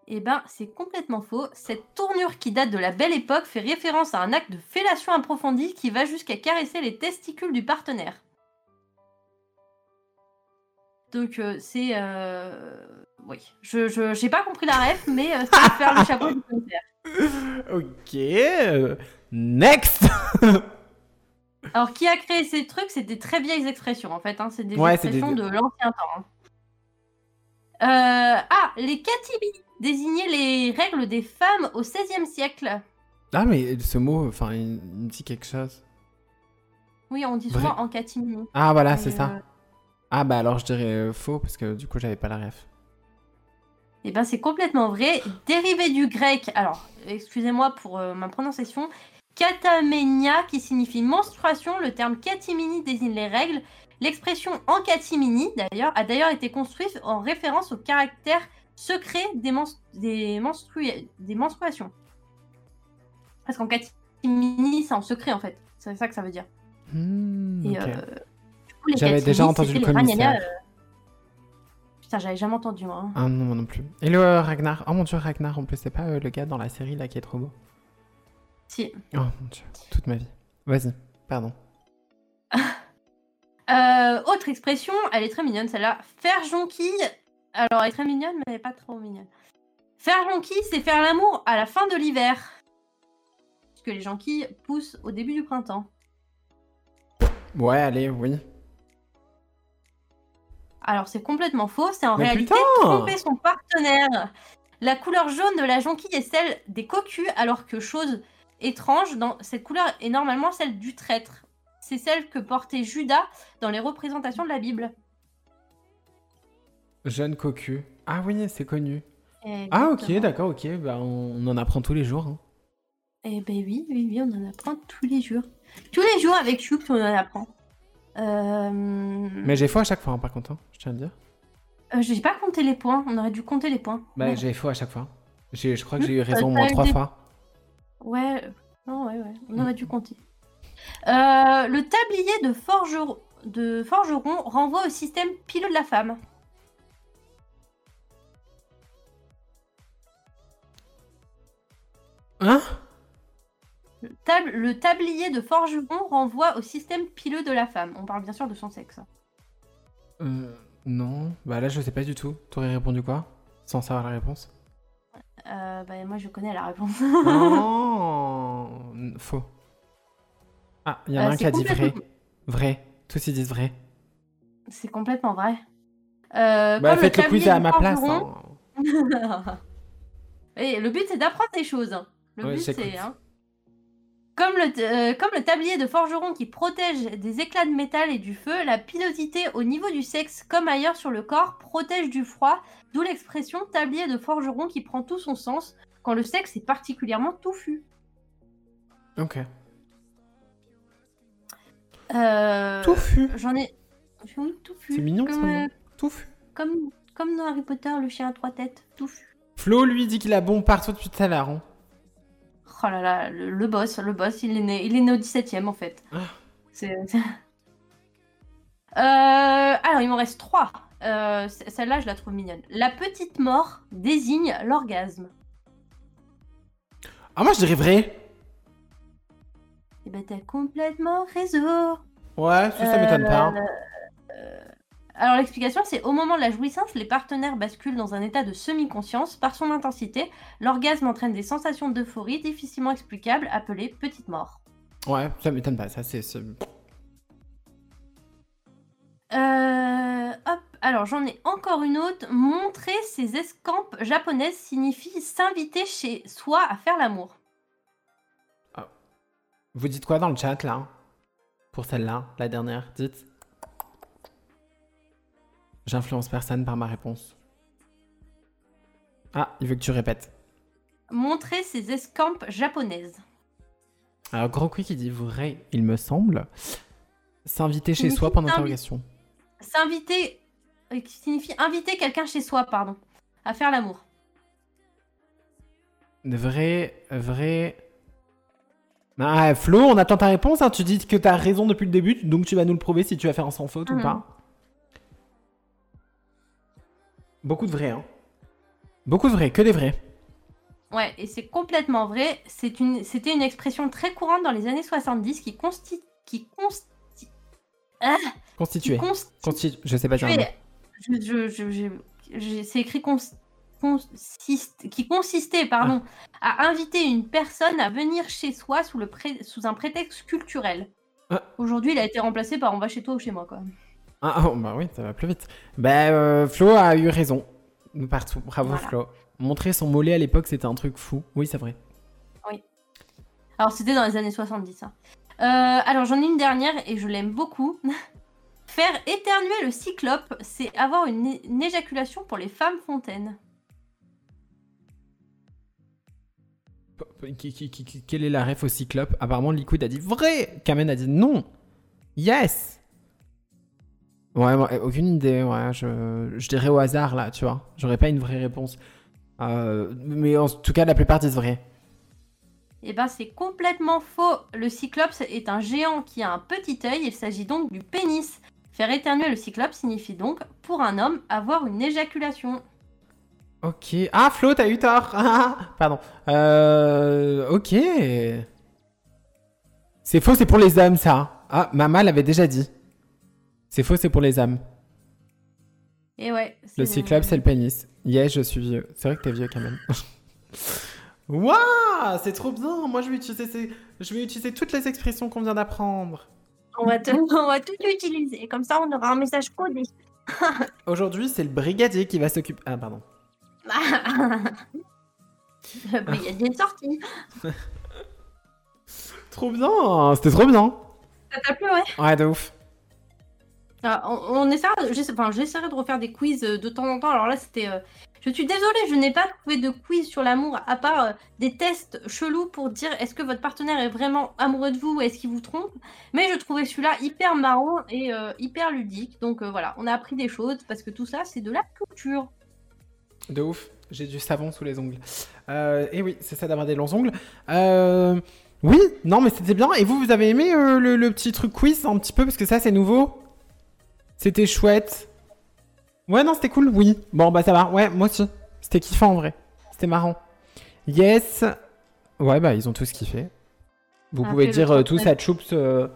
Eh ben, c'est complètement faux. Cette tournure qui date de la belle époque fait référence à un acte de fellation approfondie qui va jusqu'à caresser les testicules du partenaire. Donc euh, c'est... euh, Oui, je j'ai pas compris la ref, mais euh, c'est faire le chapeau du commissaire. [laughs] Ok. Next [laughs] Alors, qui a créé ces trucs C'est des très vieilles expressions, en fait. hein. C'est des Ouais, expressions des- de l'ancien temps. hein. Euh, Ah, les katibis désignaient les règles des femmes au XVIe siècle. Ah, mais ce mot, enfin, il, il me dit quelque chose. Oui, on dit Vrai. souvent en catimini. Ah, voilà, c'est euh, ça. Ah, bah alors je dirais euh, faux, parce que du coup, j'avais pas la ref. Eh ben, c'est complètement vrai. Dérivé du grec, alors, excusez-moi pour euh, ma prononciation, kataménia, qui signifie menstruation. Le terme catimini désigne les règles. L'expression en catimini, d'ailleurs, a d'ailleurs été construite en référence au caractère secret des, mens- des, menstrua- des menstruations. Parce qu'en catimini, c'est en secret en fait. C'est ça que ça veut dire. Hmm, euh, J'avais déjà entendu le commissaire. euh, Putain, j'avais jamais entendu moi. hein. Ah non, moi non plus. Et le euh, Ragnar Oh mon dieu, Ragnar, en plus, c'est pas le gars dans la série là qui est trop beau? Si. Oh mon dieu, toute ma vie. Vas-y, pardon. Euh, autre expression, elle est très mignonne celle-là. Faire jonquille. Alors, elle est très mignonne, mais elle est pas trop mignonne. Faire jonquille, c'est faire l'amour à la fin de l'hiver. Puisque les jonquilles poussent au début du printemps. Ouais, allez, oui. Alors, c'est complètement faux. C'est en Mais réalité putain tromper son partenaire. La couleur jaune de la jonquille est celle des cocus, alors que chose étrange, dans... cette couleur est normalement celle du traître. C'est celle que portait Judas dans les représentations de la Bible. Jeune cocu. Ah oui, c'est connu. Ah ok, d'accord, ok. Bah, on, en apprend tous les jours. hein. Eh ben oui, oui, oui, on en apprend tous les jours. Tous les jours avec Choup, on en apprend. Euh... Mais j'ai faux à chaque fois, hein, par contre, hein, je tiens à le dire. euh, j'ai pas compté les points, on aurait dû compter les points. Bah, j'ai faux à chaque fois. J'ai- Je crois que j'ai eu Euh, raison au moins trois fois. Ouais, non, ouais, ouais, on aurait dû compter. Euh, le tablier de, forgeron... de forgeron renvoie au système pileux de la femme. Hein? Le, tab- le tablier de forgeron renvoie au système pileux de la femme. On parle bien sûr de son sexe. euh, Non. Bah là, je sais pas du tout. T'aurais répondu quoi? Sans savoir la réponse? Euh, bah, moi, je connais la réponse. Non [laughs] Faux. Ah, il y en a Euh, un qui a dit vrai. Vrai. Tous ils disent vrai. C'est complètement vrai. Euh, Bah faites le tablier quiz à ma place. forgeron- hein. [laughs] Et le but, c'est d'apprendre des choses. hein. Le Ouais, but, c'est. hein. Comme, le, euh, comme le tablier de forgeron qui protège des éclats de métal et du feu, la pilosité au niveau du sexe, comme ailleurs sur le corps, protège du froid, d'où l'expression tablier de forgeron qui prend tout son sens quand le sexe est particulièrement touffu. Ok. Euh, Touffu. J'en ai. Oui, touffu. C'est mignon, comme, nom. euh, Touffu. comme, comme dans Harry Potter, le chien à trois têtes. Touffu. Flo, lui, dit qu'il a bon partout depuis tout à l'heure. hein. Oh là là, le, le boss, le boss, il est né, il est né au 17ème en fait. Ah. C'est. c'est- [laughs] Euh, alors, il m'en reste trois. Euh, c- Celle-là, je la trouve mignonne. La petite mort désigne l'orgasme. Ah, moi, je dirais vrai. Eh ben, t'as complètement raison. Ouais, ça, ça m'étonne pas. Euh, euh, Alors, l'explication, c'est au moment de la jouissance, les partenaires basculent dans un état de semi-conscience. Par son intensité, l'orgasme entraîne des sensations d'euphorie difficilement explicables, appelées petite mort. Ouais, ça m'étonne pas. Ça, c'est. c'est- Euh, hop, alors j'en ai encore une autre. Montrer ses escampes japonaises signifie s'inviter chez soi à faire l'amour. Vous dites quoi dans le chat, là? Pour celle-là, la dernière, dites. J'influence personne par ma réponse. Ah, il veut que tu répètes. Montrer ses escampes japonaises. Alors, Gros Quick, il dit vrai, il me semble. S'inviter chez soi, point s'invi- d'interrogation. S'inviter, euh, qui signifie inviter quelqu'un chez soi, pardon, à faire l'amour. Vrai, vrai. Ah, Flo, on attend ta réponse. hein. Tu dis que t'as raison depuis le début, donc tu vas nous le prouver si tu vas faire un sans faute ou Mhm. pas. Beaucoup de vrais, hein. Beaucoup de vrais, que des vrais. Ouais, et c'est complètement vrai. C'est une, c'était une expression très courante dans les années 70 qui consti, qui consti, ah, qui Constitué. consti- Constitu- Je sais pas dire. Je, je, c'est écrit cons- consiste, qui consistait pardon, à inviter une personne à venir chez soi sous, le pré- sous un prétexte culturel. Ah. Aujourd'hui, il a été remplacé par on va chez toi ou chez moi. Quoi. Ah, oh, bah oui, ça va plus vite. Bah, euh, Flo a eu raison. Partout. Bravo, Voilà. Flo. Montrer son mollet à l'époque, c'était un truc fou. Oui, c'est vrai. Alors, c'était dans les années 70. hein. Euh, alors, j'en ai une dernière et je l'aime beaucoup. [laughs] Faire éternuer le cyclope, c'est avoir une éjaculation pour les femmes fontaines. Quelle est la ref au cyclope? Apparemment, Liquid a dit vrai. Kamen a dit non. Yes. Ouais, moi, aucune idée. Ouais, je, je dirais au hasard là, tu vois. J'aurais pas une vraie réponse. Euh, mais en tout cas, la plupart disent vrai. Eh ben, c'est complètement faux. Le cyclope est un géant qui a un petit œil. Il s'agit donc du pénis. Faire éternuer le cyclope signifie donc, pour un homme, avoir une éjaculation. Ok. Ah, Flo, t'as eu tort. [laughs] Pardon. Euh, ok. C'est faux, c'est pour les hommes, ça. Ah, maman l'avait déjà dit. C'est faux, c'est pour les hommes. Et ouais. Le cyclope, c'est le pénis. Yeah, je suis vieux. C'est vrai que t'es vieux quand même. [laughs] Waouh, c'est trop bien. Moi, je vais utiliser, ces- je vais utiliser toutes les expressions qu'on vient d'apprendre. On va, te- [laughs] on va tout utiliser. Comme ça, on aura un message codé. Aujourd'hui, c'est le brigadier qui va s'occuper. Ah, pardon. Le brigadier est sorti. Trop bien. C'était trop bien. Ça t'a plu, ouais? Ouais, de ouf. Ah, on, on essaiera, j'essa- enfin, j'essaierai de refaire des quiz euh, de temps en temps. Alors là, c'était. euh, Je suis désolée, je n'ai pas trouvé de quiz sur l'amour à part euh, des tests chelous pour dire est-ce que votre partenaire est vraiment amoureux de vous ou est-ce qu'il vous trompe? Mais je trouvais celui-là hyper marrant et euh, hyper ludique. Donc euh, voilà, on a appris des choses parce que tout ça, c'est de la culture. De ouf. J'ai du savon sous les ongles. Euh, et oui, c'est ça d'avoir des longs ongles. Euh, oui, non, mais c'était bien. Et vous, vous avez aimé euh, le, le petit truc quiz un petit peu Parce que ça, c'est nouveau. C'était chouette. Ouais, non, c'était cool, oui. Bon, bah ça va. Ouais, moi aussi. C'était kiffant en vrai. C'était marrant. Yes. Ouais, bah ils ont tous kiffé. Vous pouvez dire euh, tous à Choops euh,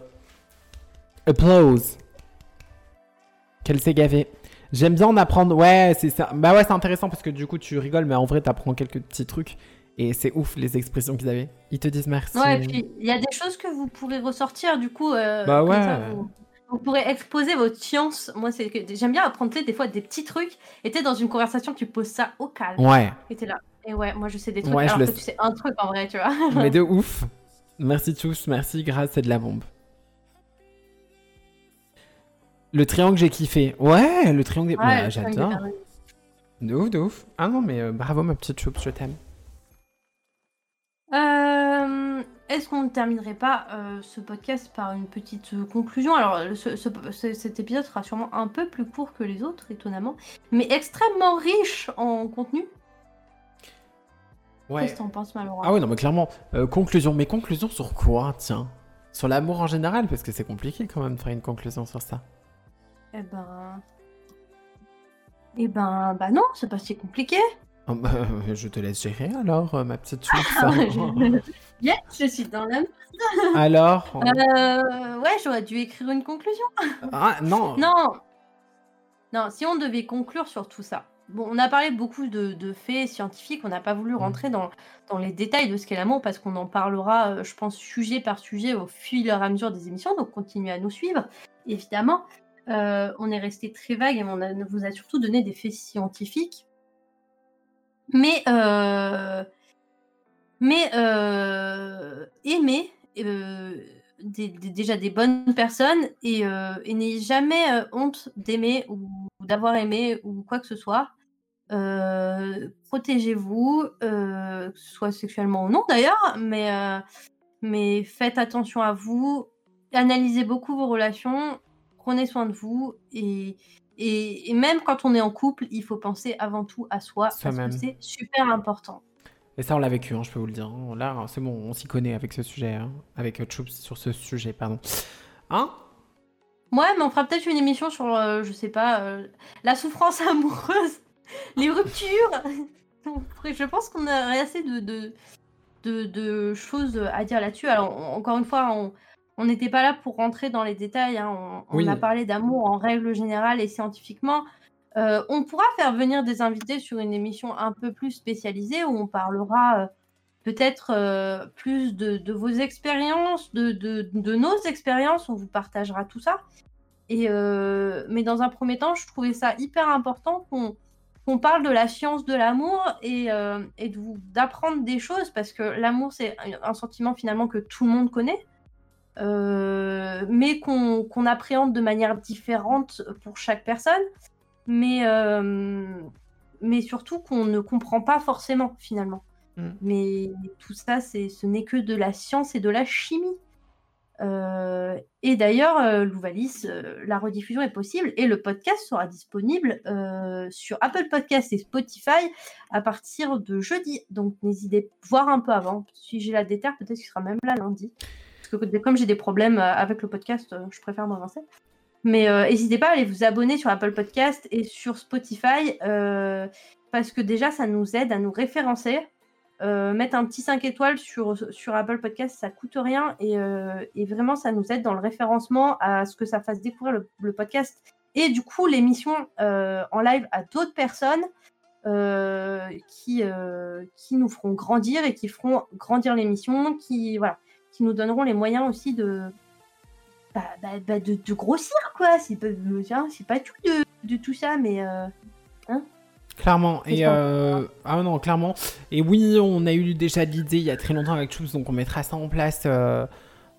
applause. Qu'elle s'est gavée. J'aime bien en apprendre. Ouais, c'est ça. Bah ouais, c'est intéressant parce que du coup, tu rigoles, mais en vrai, t'apprends quelques petits trucs. Et c'est ouf les expressions qu'ils avaient. Ils te disent merci. Ouais, et puis il y a des choses que vous pourrez ressortir du coup. euh, Bah ouais. ça, vous, vous pourrez exposer votre science. Moi, c'est que j'aime bien apprendre des fois des petits trucs. Et t'es dans une conversation, tu poses ça au calme. Ouais, Et t'es là. Et ouais, moi je sais des trucs. Ouais, je alors le que sais. tu sais un truc en vrai, tu vois. mais de [laughs] ouf. Merci tous, merci, grâce, c'est de la bombe. Le triangle, j'ai kiffé. Ouais, le triangle, bah, Ouais, j'adore. De ouf, de ouf. Ah non, mais euh, bravo, ma petite choupe, je t'aime. Euh, Est-ce qu'on ne terminerait pas euh, ce podcast par une petite conclusion? Alors, ce- ce- cet épisode sera sûrement un peu plus court que les autres, étonnamment, mais extrêmement riche en contenu. Ouais. Qu'est-ce que t'en penses, Ah ouais, non, mais clairement. Conclusion. Mais conclusion sur quoi, tiens? Sur l'amour en général Parce que c'est compliqué quand même de faire une conclusion sur ça. Eh ben. Eh ben, bah non, c'est pas si compliqué. Oh, bah, euh, je te laisse gérer alors, euh, ma petite choupe. Je- [laughs] yes, je suis dans la. [laughs] alors Euh, ouais, j'aurais dû écrire une conclusion. Ah non Non Non, si on devait conclure sur tout ça. Bon, on a parlé beaucoup de, de faits scientifiques, on n'a pas voulu rentrer dans, dans les détails de ce qu'est l'amour parce qu'on en parlera, je pense, sujet par sujet au fil et à mesure des émissions, donc continuez à nous suivre, évidemment. Euh, on est resté très vague et on a- vous a surtout donné des faits scientifiques. Mais, euh, mais euh, des- déjà des bonnes personnes et, n'ayez jamais honte d'aimer ou d'avoir aimé ou quoi que ce soit. Protégez-vous, que ce soit sexuellement ou non d'ailleurs, mais, mais faites attention à vous, analysez beaucoup vos relations, prenez soin de vous et, et, et même quand on est en couple, il faut penser avant tout à soi parce que c'est super important. Et ça, on l'a vécu, hein, je peux vous le dire. Là, c'est bon, on s'y connaît avec ce sujet. hein. Avec Choups sur ce sujet, pardon. Hein? Ouais, mais on fera peut-être une émission sur, euh, je sais pas, euh, la souffrance [laughs] amoureuse, les ruptures. Je pense qu'on aurait assez de, de, de, de choses à dire là-dessus. Alors, on- encore une fois, on on n'était pas là pour rentrer dans les détails. hein. On, a parlé d'amour en règle générale et scientifiquement. Euh, on pourra faire venir des invités sur une émission un peu plus spécialisée où on parlera euh, peut-être euh, plus de, de vos expériences, de, de- de nos expériences. On vous partagera tout ça. Et mais dans un premier temps, je trouvais ça hyper important qu'on qu'on parle de la science de l'amour et, euh, d'apprendre des choses parce que l'amour, c'est un sentiment finalement que tout le monde connaît, euh, mais qu'on appréhende de manière différente pour chaque personne, mais, euh, mais surtout qu'on ne comprend pas forcément finalement. Mm. Mais tout ça, ce n'est que de la science et de la chimie. Euh, et d'ailleurs, Louvalis, la rediffusion est possible et le podcast sera disponible sur Apple Podcast et Spotify à partir de jeudi. Donc n'hésitez pas voir un peu avant. Si j'ai la déterre, peut-être qu'il sera même là lundi. Que comme j'ai des problèmes avec le podcast, je préfère m'avancer. Mais n'hésitez pas à aller vous abonner sur Apple Podcast et sur Spotify parce que déjà, ça nous aide à nous référencer. Euh, mettre un petit 5 étoiles sur, sur Apple Podcast, ça coûte rien euh, et, vraiment ça nous aide dans le référencement à ce que ça fasse découvrir le, podcast et du coup l'émission euh, en live à d'autres personnes qui, qui nous feront grandir et qui feront grandir l'émission, qui, voilà, qui nous donneront les moyens aussi de, bah, bah, bah, de, grossir quoi. C'est pas, pas tout de, de, tout ça, mais hein Clairement. Et euh... ah non, clairement. Et oui, on a eu déjà l'idée il y a très longtemps avec Choose, donc on mettra ça en place euh,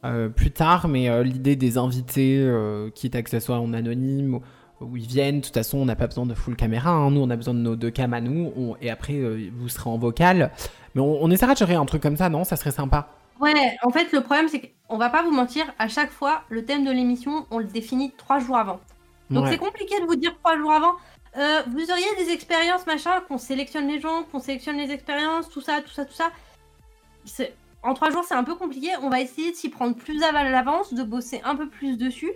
euh, plus tard. Mais euh, l'idée des invités, quitte à que ce soit en anonyme où ils viennent, de toute façon, on n'a pas besoin de full caméra. Hein. Nous, on a besoin de nos deux cams à nous. Et après, vous serez en vocal. Mais on, essaiera de gérer un truc comme ça, non? Ça serait sympa. Ouais, en fait, le problème, c'est qu'on va pas vous mentir, à chaque fois, le thème de l'émission, on le définit trois jours avant. Donc c'est compliqué de vous dire trois jours avant. Euh, vous auriez des expériences, machin, qu'on sélectionne les gens, qu'on sélectionne les expériences, tout ça, tout ça, tout ça. En trois jours, c'est un peu compliqué. On va essayer de s'y prendre plus à l'avance, de bosser un peu plus dessus.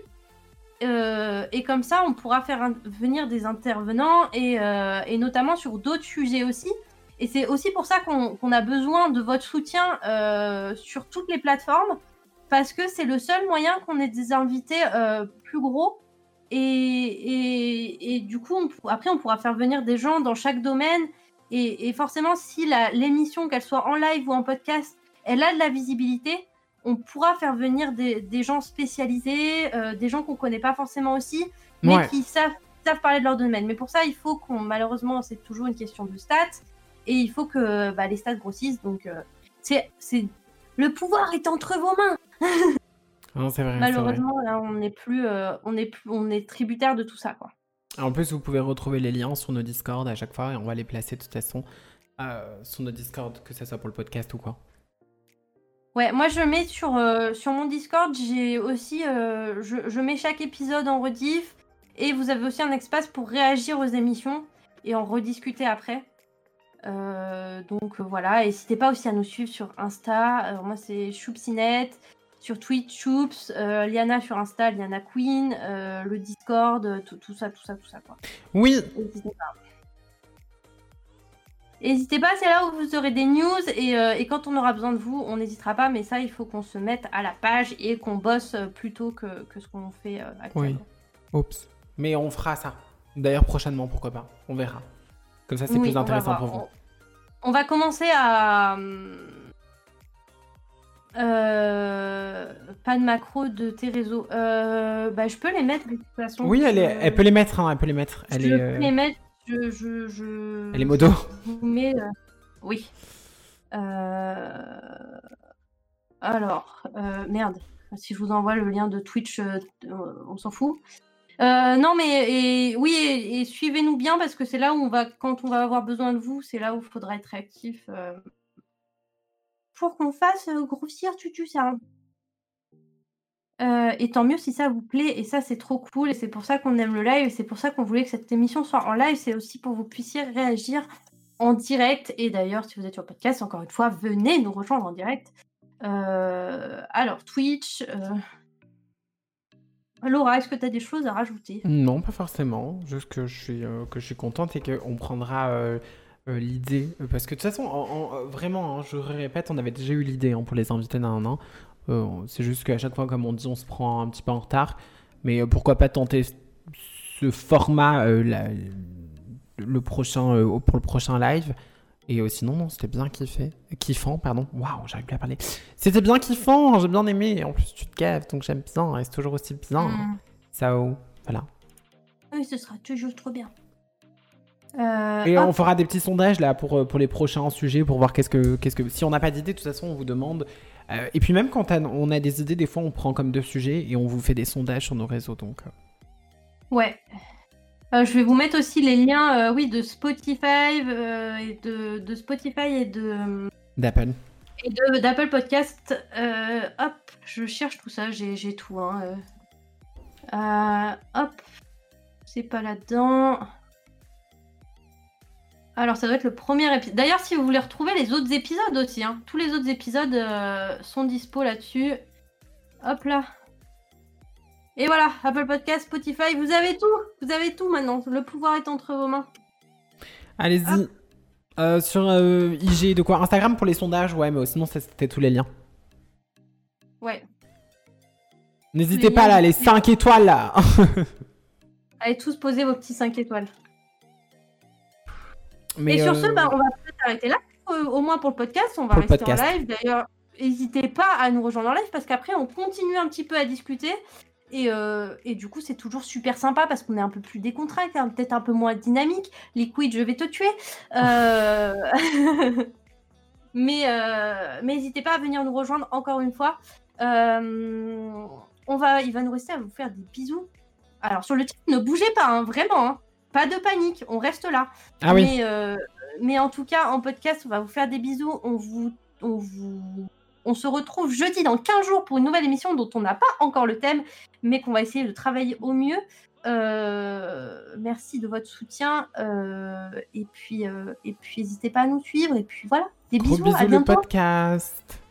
Euh, et comme ça, on pourra faire venir des intervenants et, euh, et notamment sur d'autres sujets aussi. Et c'est aussi pour ça qu'on a besoin de votre soutien sur toutes les plateformes parce que c'est le seul moyen qu'on ait des invités plus gros et, du coup, après, on pourra faire venir des gens dans chaque domaine. Et, forcément, si l'émission, qu'elle soit en live ou en podcast, elle a de la visibilité, on pourra faire venir des, gens spécialisés, euh, des gens qu'on connaît pas forcément aussi, mais qui savent, parler de leur domaine. Mais pour ça, il faut qu'on, malheureusement, c'est toujours une question de stats, et il faut que bah, les stats grossissent. Donc, euh, c'est, le pouvoir est entre vos mains. Malheureusement, là, on n'est plus, euh, on est plus, on est tributaire de tout ça, quoi. En plus, vous pouvez retrouver les liens sur nos Discord à chaque fois et on va les placer de toute façon euh, sur nos Discord, que ce soit pour le podcast ou quoi. Ouais, moi je mets sur, euh, sur mon Discord, j'ai aussi, je, je, mets chaque épisode en rediff et vous avez aussi un espace pour réagir aux émissions et en rediscuter après. Donc voilà, n'hésitez pas aussi à nous suivre sur Insta. moi c'est Choupsinette sur Twitch, Choops, euh, Liana sur Insta, Liana Queen, euh, le Discord, tout, ça, tout ça, tout ça. Quoi. Oui. N'hésitez pas. c'est là où vous aurez des news euh, et, quand on aura besoin de vous, on n'hésitera pas. Mais ça, il faut qu'on se mette à la page et qu'on bosse plutôt que, ce qu'on fait actuellement. Oui. Oups. Mais on fera ça. D'ailleurs, prochainement, pourquoi pas. On verra. Comme ça, c'est plus intéressant pour vous. On va commencer à. Euh, pas de macro de tes réseaux. Euh, bah, je peux les mettre de toute façon. Oui, elle, est, elle peut les mettre. Hein, elle peut les mettre. Elle je est, peux euh, les mettre. Je, je, je... Elle est modo. [laughs] Mais oui. Alors, merde. Si je vous envoie le lien de Twitch, on s'en fout. Non, mais et, oui, et, suivez-nous bien parce que c'est là où on va, quand on va avoir besoin de vous, c'est là où il faudra être réactif pour qu'on fasse grossir Tutu ça. Euh, et tant mieux si ça vous plaît, et ça c'est trop cool, et c'est pour ça qu'on aime le live, et c'est pour ça qu'on voulait que cette émission soit en live, c'est aussi pour que vous puissiez réagir en direct. Et d'ailleurs, si vous êtes sur podcast, encore une fois, venez nous rejoindre en direct. Euh, alors, Twitch. Euh... Laura, est-ce que tu as des choses à rajouter? Non, pas forcément. Juste que je suis, que je suis contente et qu'on prendra euh, l'idée. Euh, parce que de toute façon, euh, vraiment, hein, je répète, on avait déjà eu l'idée hein, pour les invités d'un an. c'est juste qu'à chaque fois, comme on dit, on se prend un petit peu en retard. Mais pourquoi pas tenter ce format le prochain, pour le prochain live? Et sinon, non, c'était bien kiffé. Kiffant, pardon. Waouh, j'arrive plus à parler. C'était bien kiffant, j'ai bien aimé. En plus, tu te gaves, donc j'aime bien. c'est toujours aussi bien. Mm. Ça, voilà. Oui, ce sera toujours trop bien. Euh, et on fera des petits sondages là pour, euh, pour les prochains sujets pour voir qu'est-ce que, qu'est-ce que. Si on n'a pas d'idée, de toute façon, on vous demande. Euh, et puis même quand on a des idées, des fois, on prend comme deux sujets et on vous fait des sondages sur nos réseaux. Donc. Ouais. Je vais vous mettre aussi les liens, oui, de Spotify et de, de, Spotify et de. D'Apple. Et d'Apple Podcast, euh, hop, je cherche tout ça, j'ai tout. Hein, euh. Euh, hop, c'est pas là-dedans. Alors, ça doit être le premier épisode. D'ailleurs, si vous voulez retrouver les autres épisodes aussi, hein, tous les autres épisodes sont dispo là-dessus. Hop là. Et voilà, Apple Podcast, Spotify, vous avez tout. Vous avez tout maintenant. Le pouvoir est entre vos mains. Allez-y. Euh, sur euh, IG, de quoi? Instagram pour les sondages, ouais, mais sinon, c'était tous les liens. Ouais. N'hésitez pas là, les 5 étoiles là. [laughs] Allez tous poser vos petits 5 étoiles. Et sur ce, euh, bah, on va peut-être arrêter là. au moins pour le podcast, on va rester en live. D'ailleurs, n'hésitez pas à nous rejoindre en live parce qu'après, on continue un petit peu à discuter. Euh, et, du coup, c'est toujours super sympa parce qu'on est un peu plus décontracté, hein, peut-être un peu moins dynamique. Liquid, je vais te tuer. Euh, [laughs] mais euh, mais n'hésitez pas à venir nous rejoindre encore une fois. on va, il va nous rester à vous faire des bisous. Alors sur le titre, ne bougez pas, hein, vraiment. Hein. Pas de panique, on reste là. Ah mais, mais en tout cas, en podcast, on va vous faire des bisous. On vous, on vous on se retrouve jeudi dans 15 jours pour une nouvelle émission dont on n'a pas encore le thème, mais qu'on va essayer de travailler au mieux. Euh, merci de votre soutien. Euh, et puis, euh, et puis, n'hésitez pas à nous suivre. Et puis voilà, des bisous, bisous à bientôt. le podcast.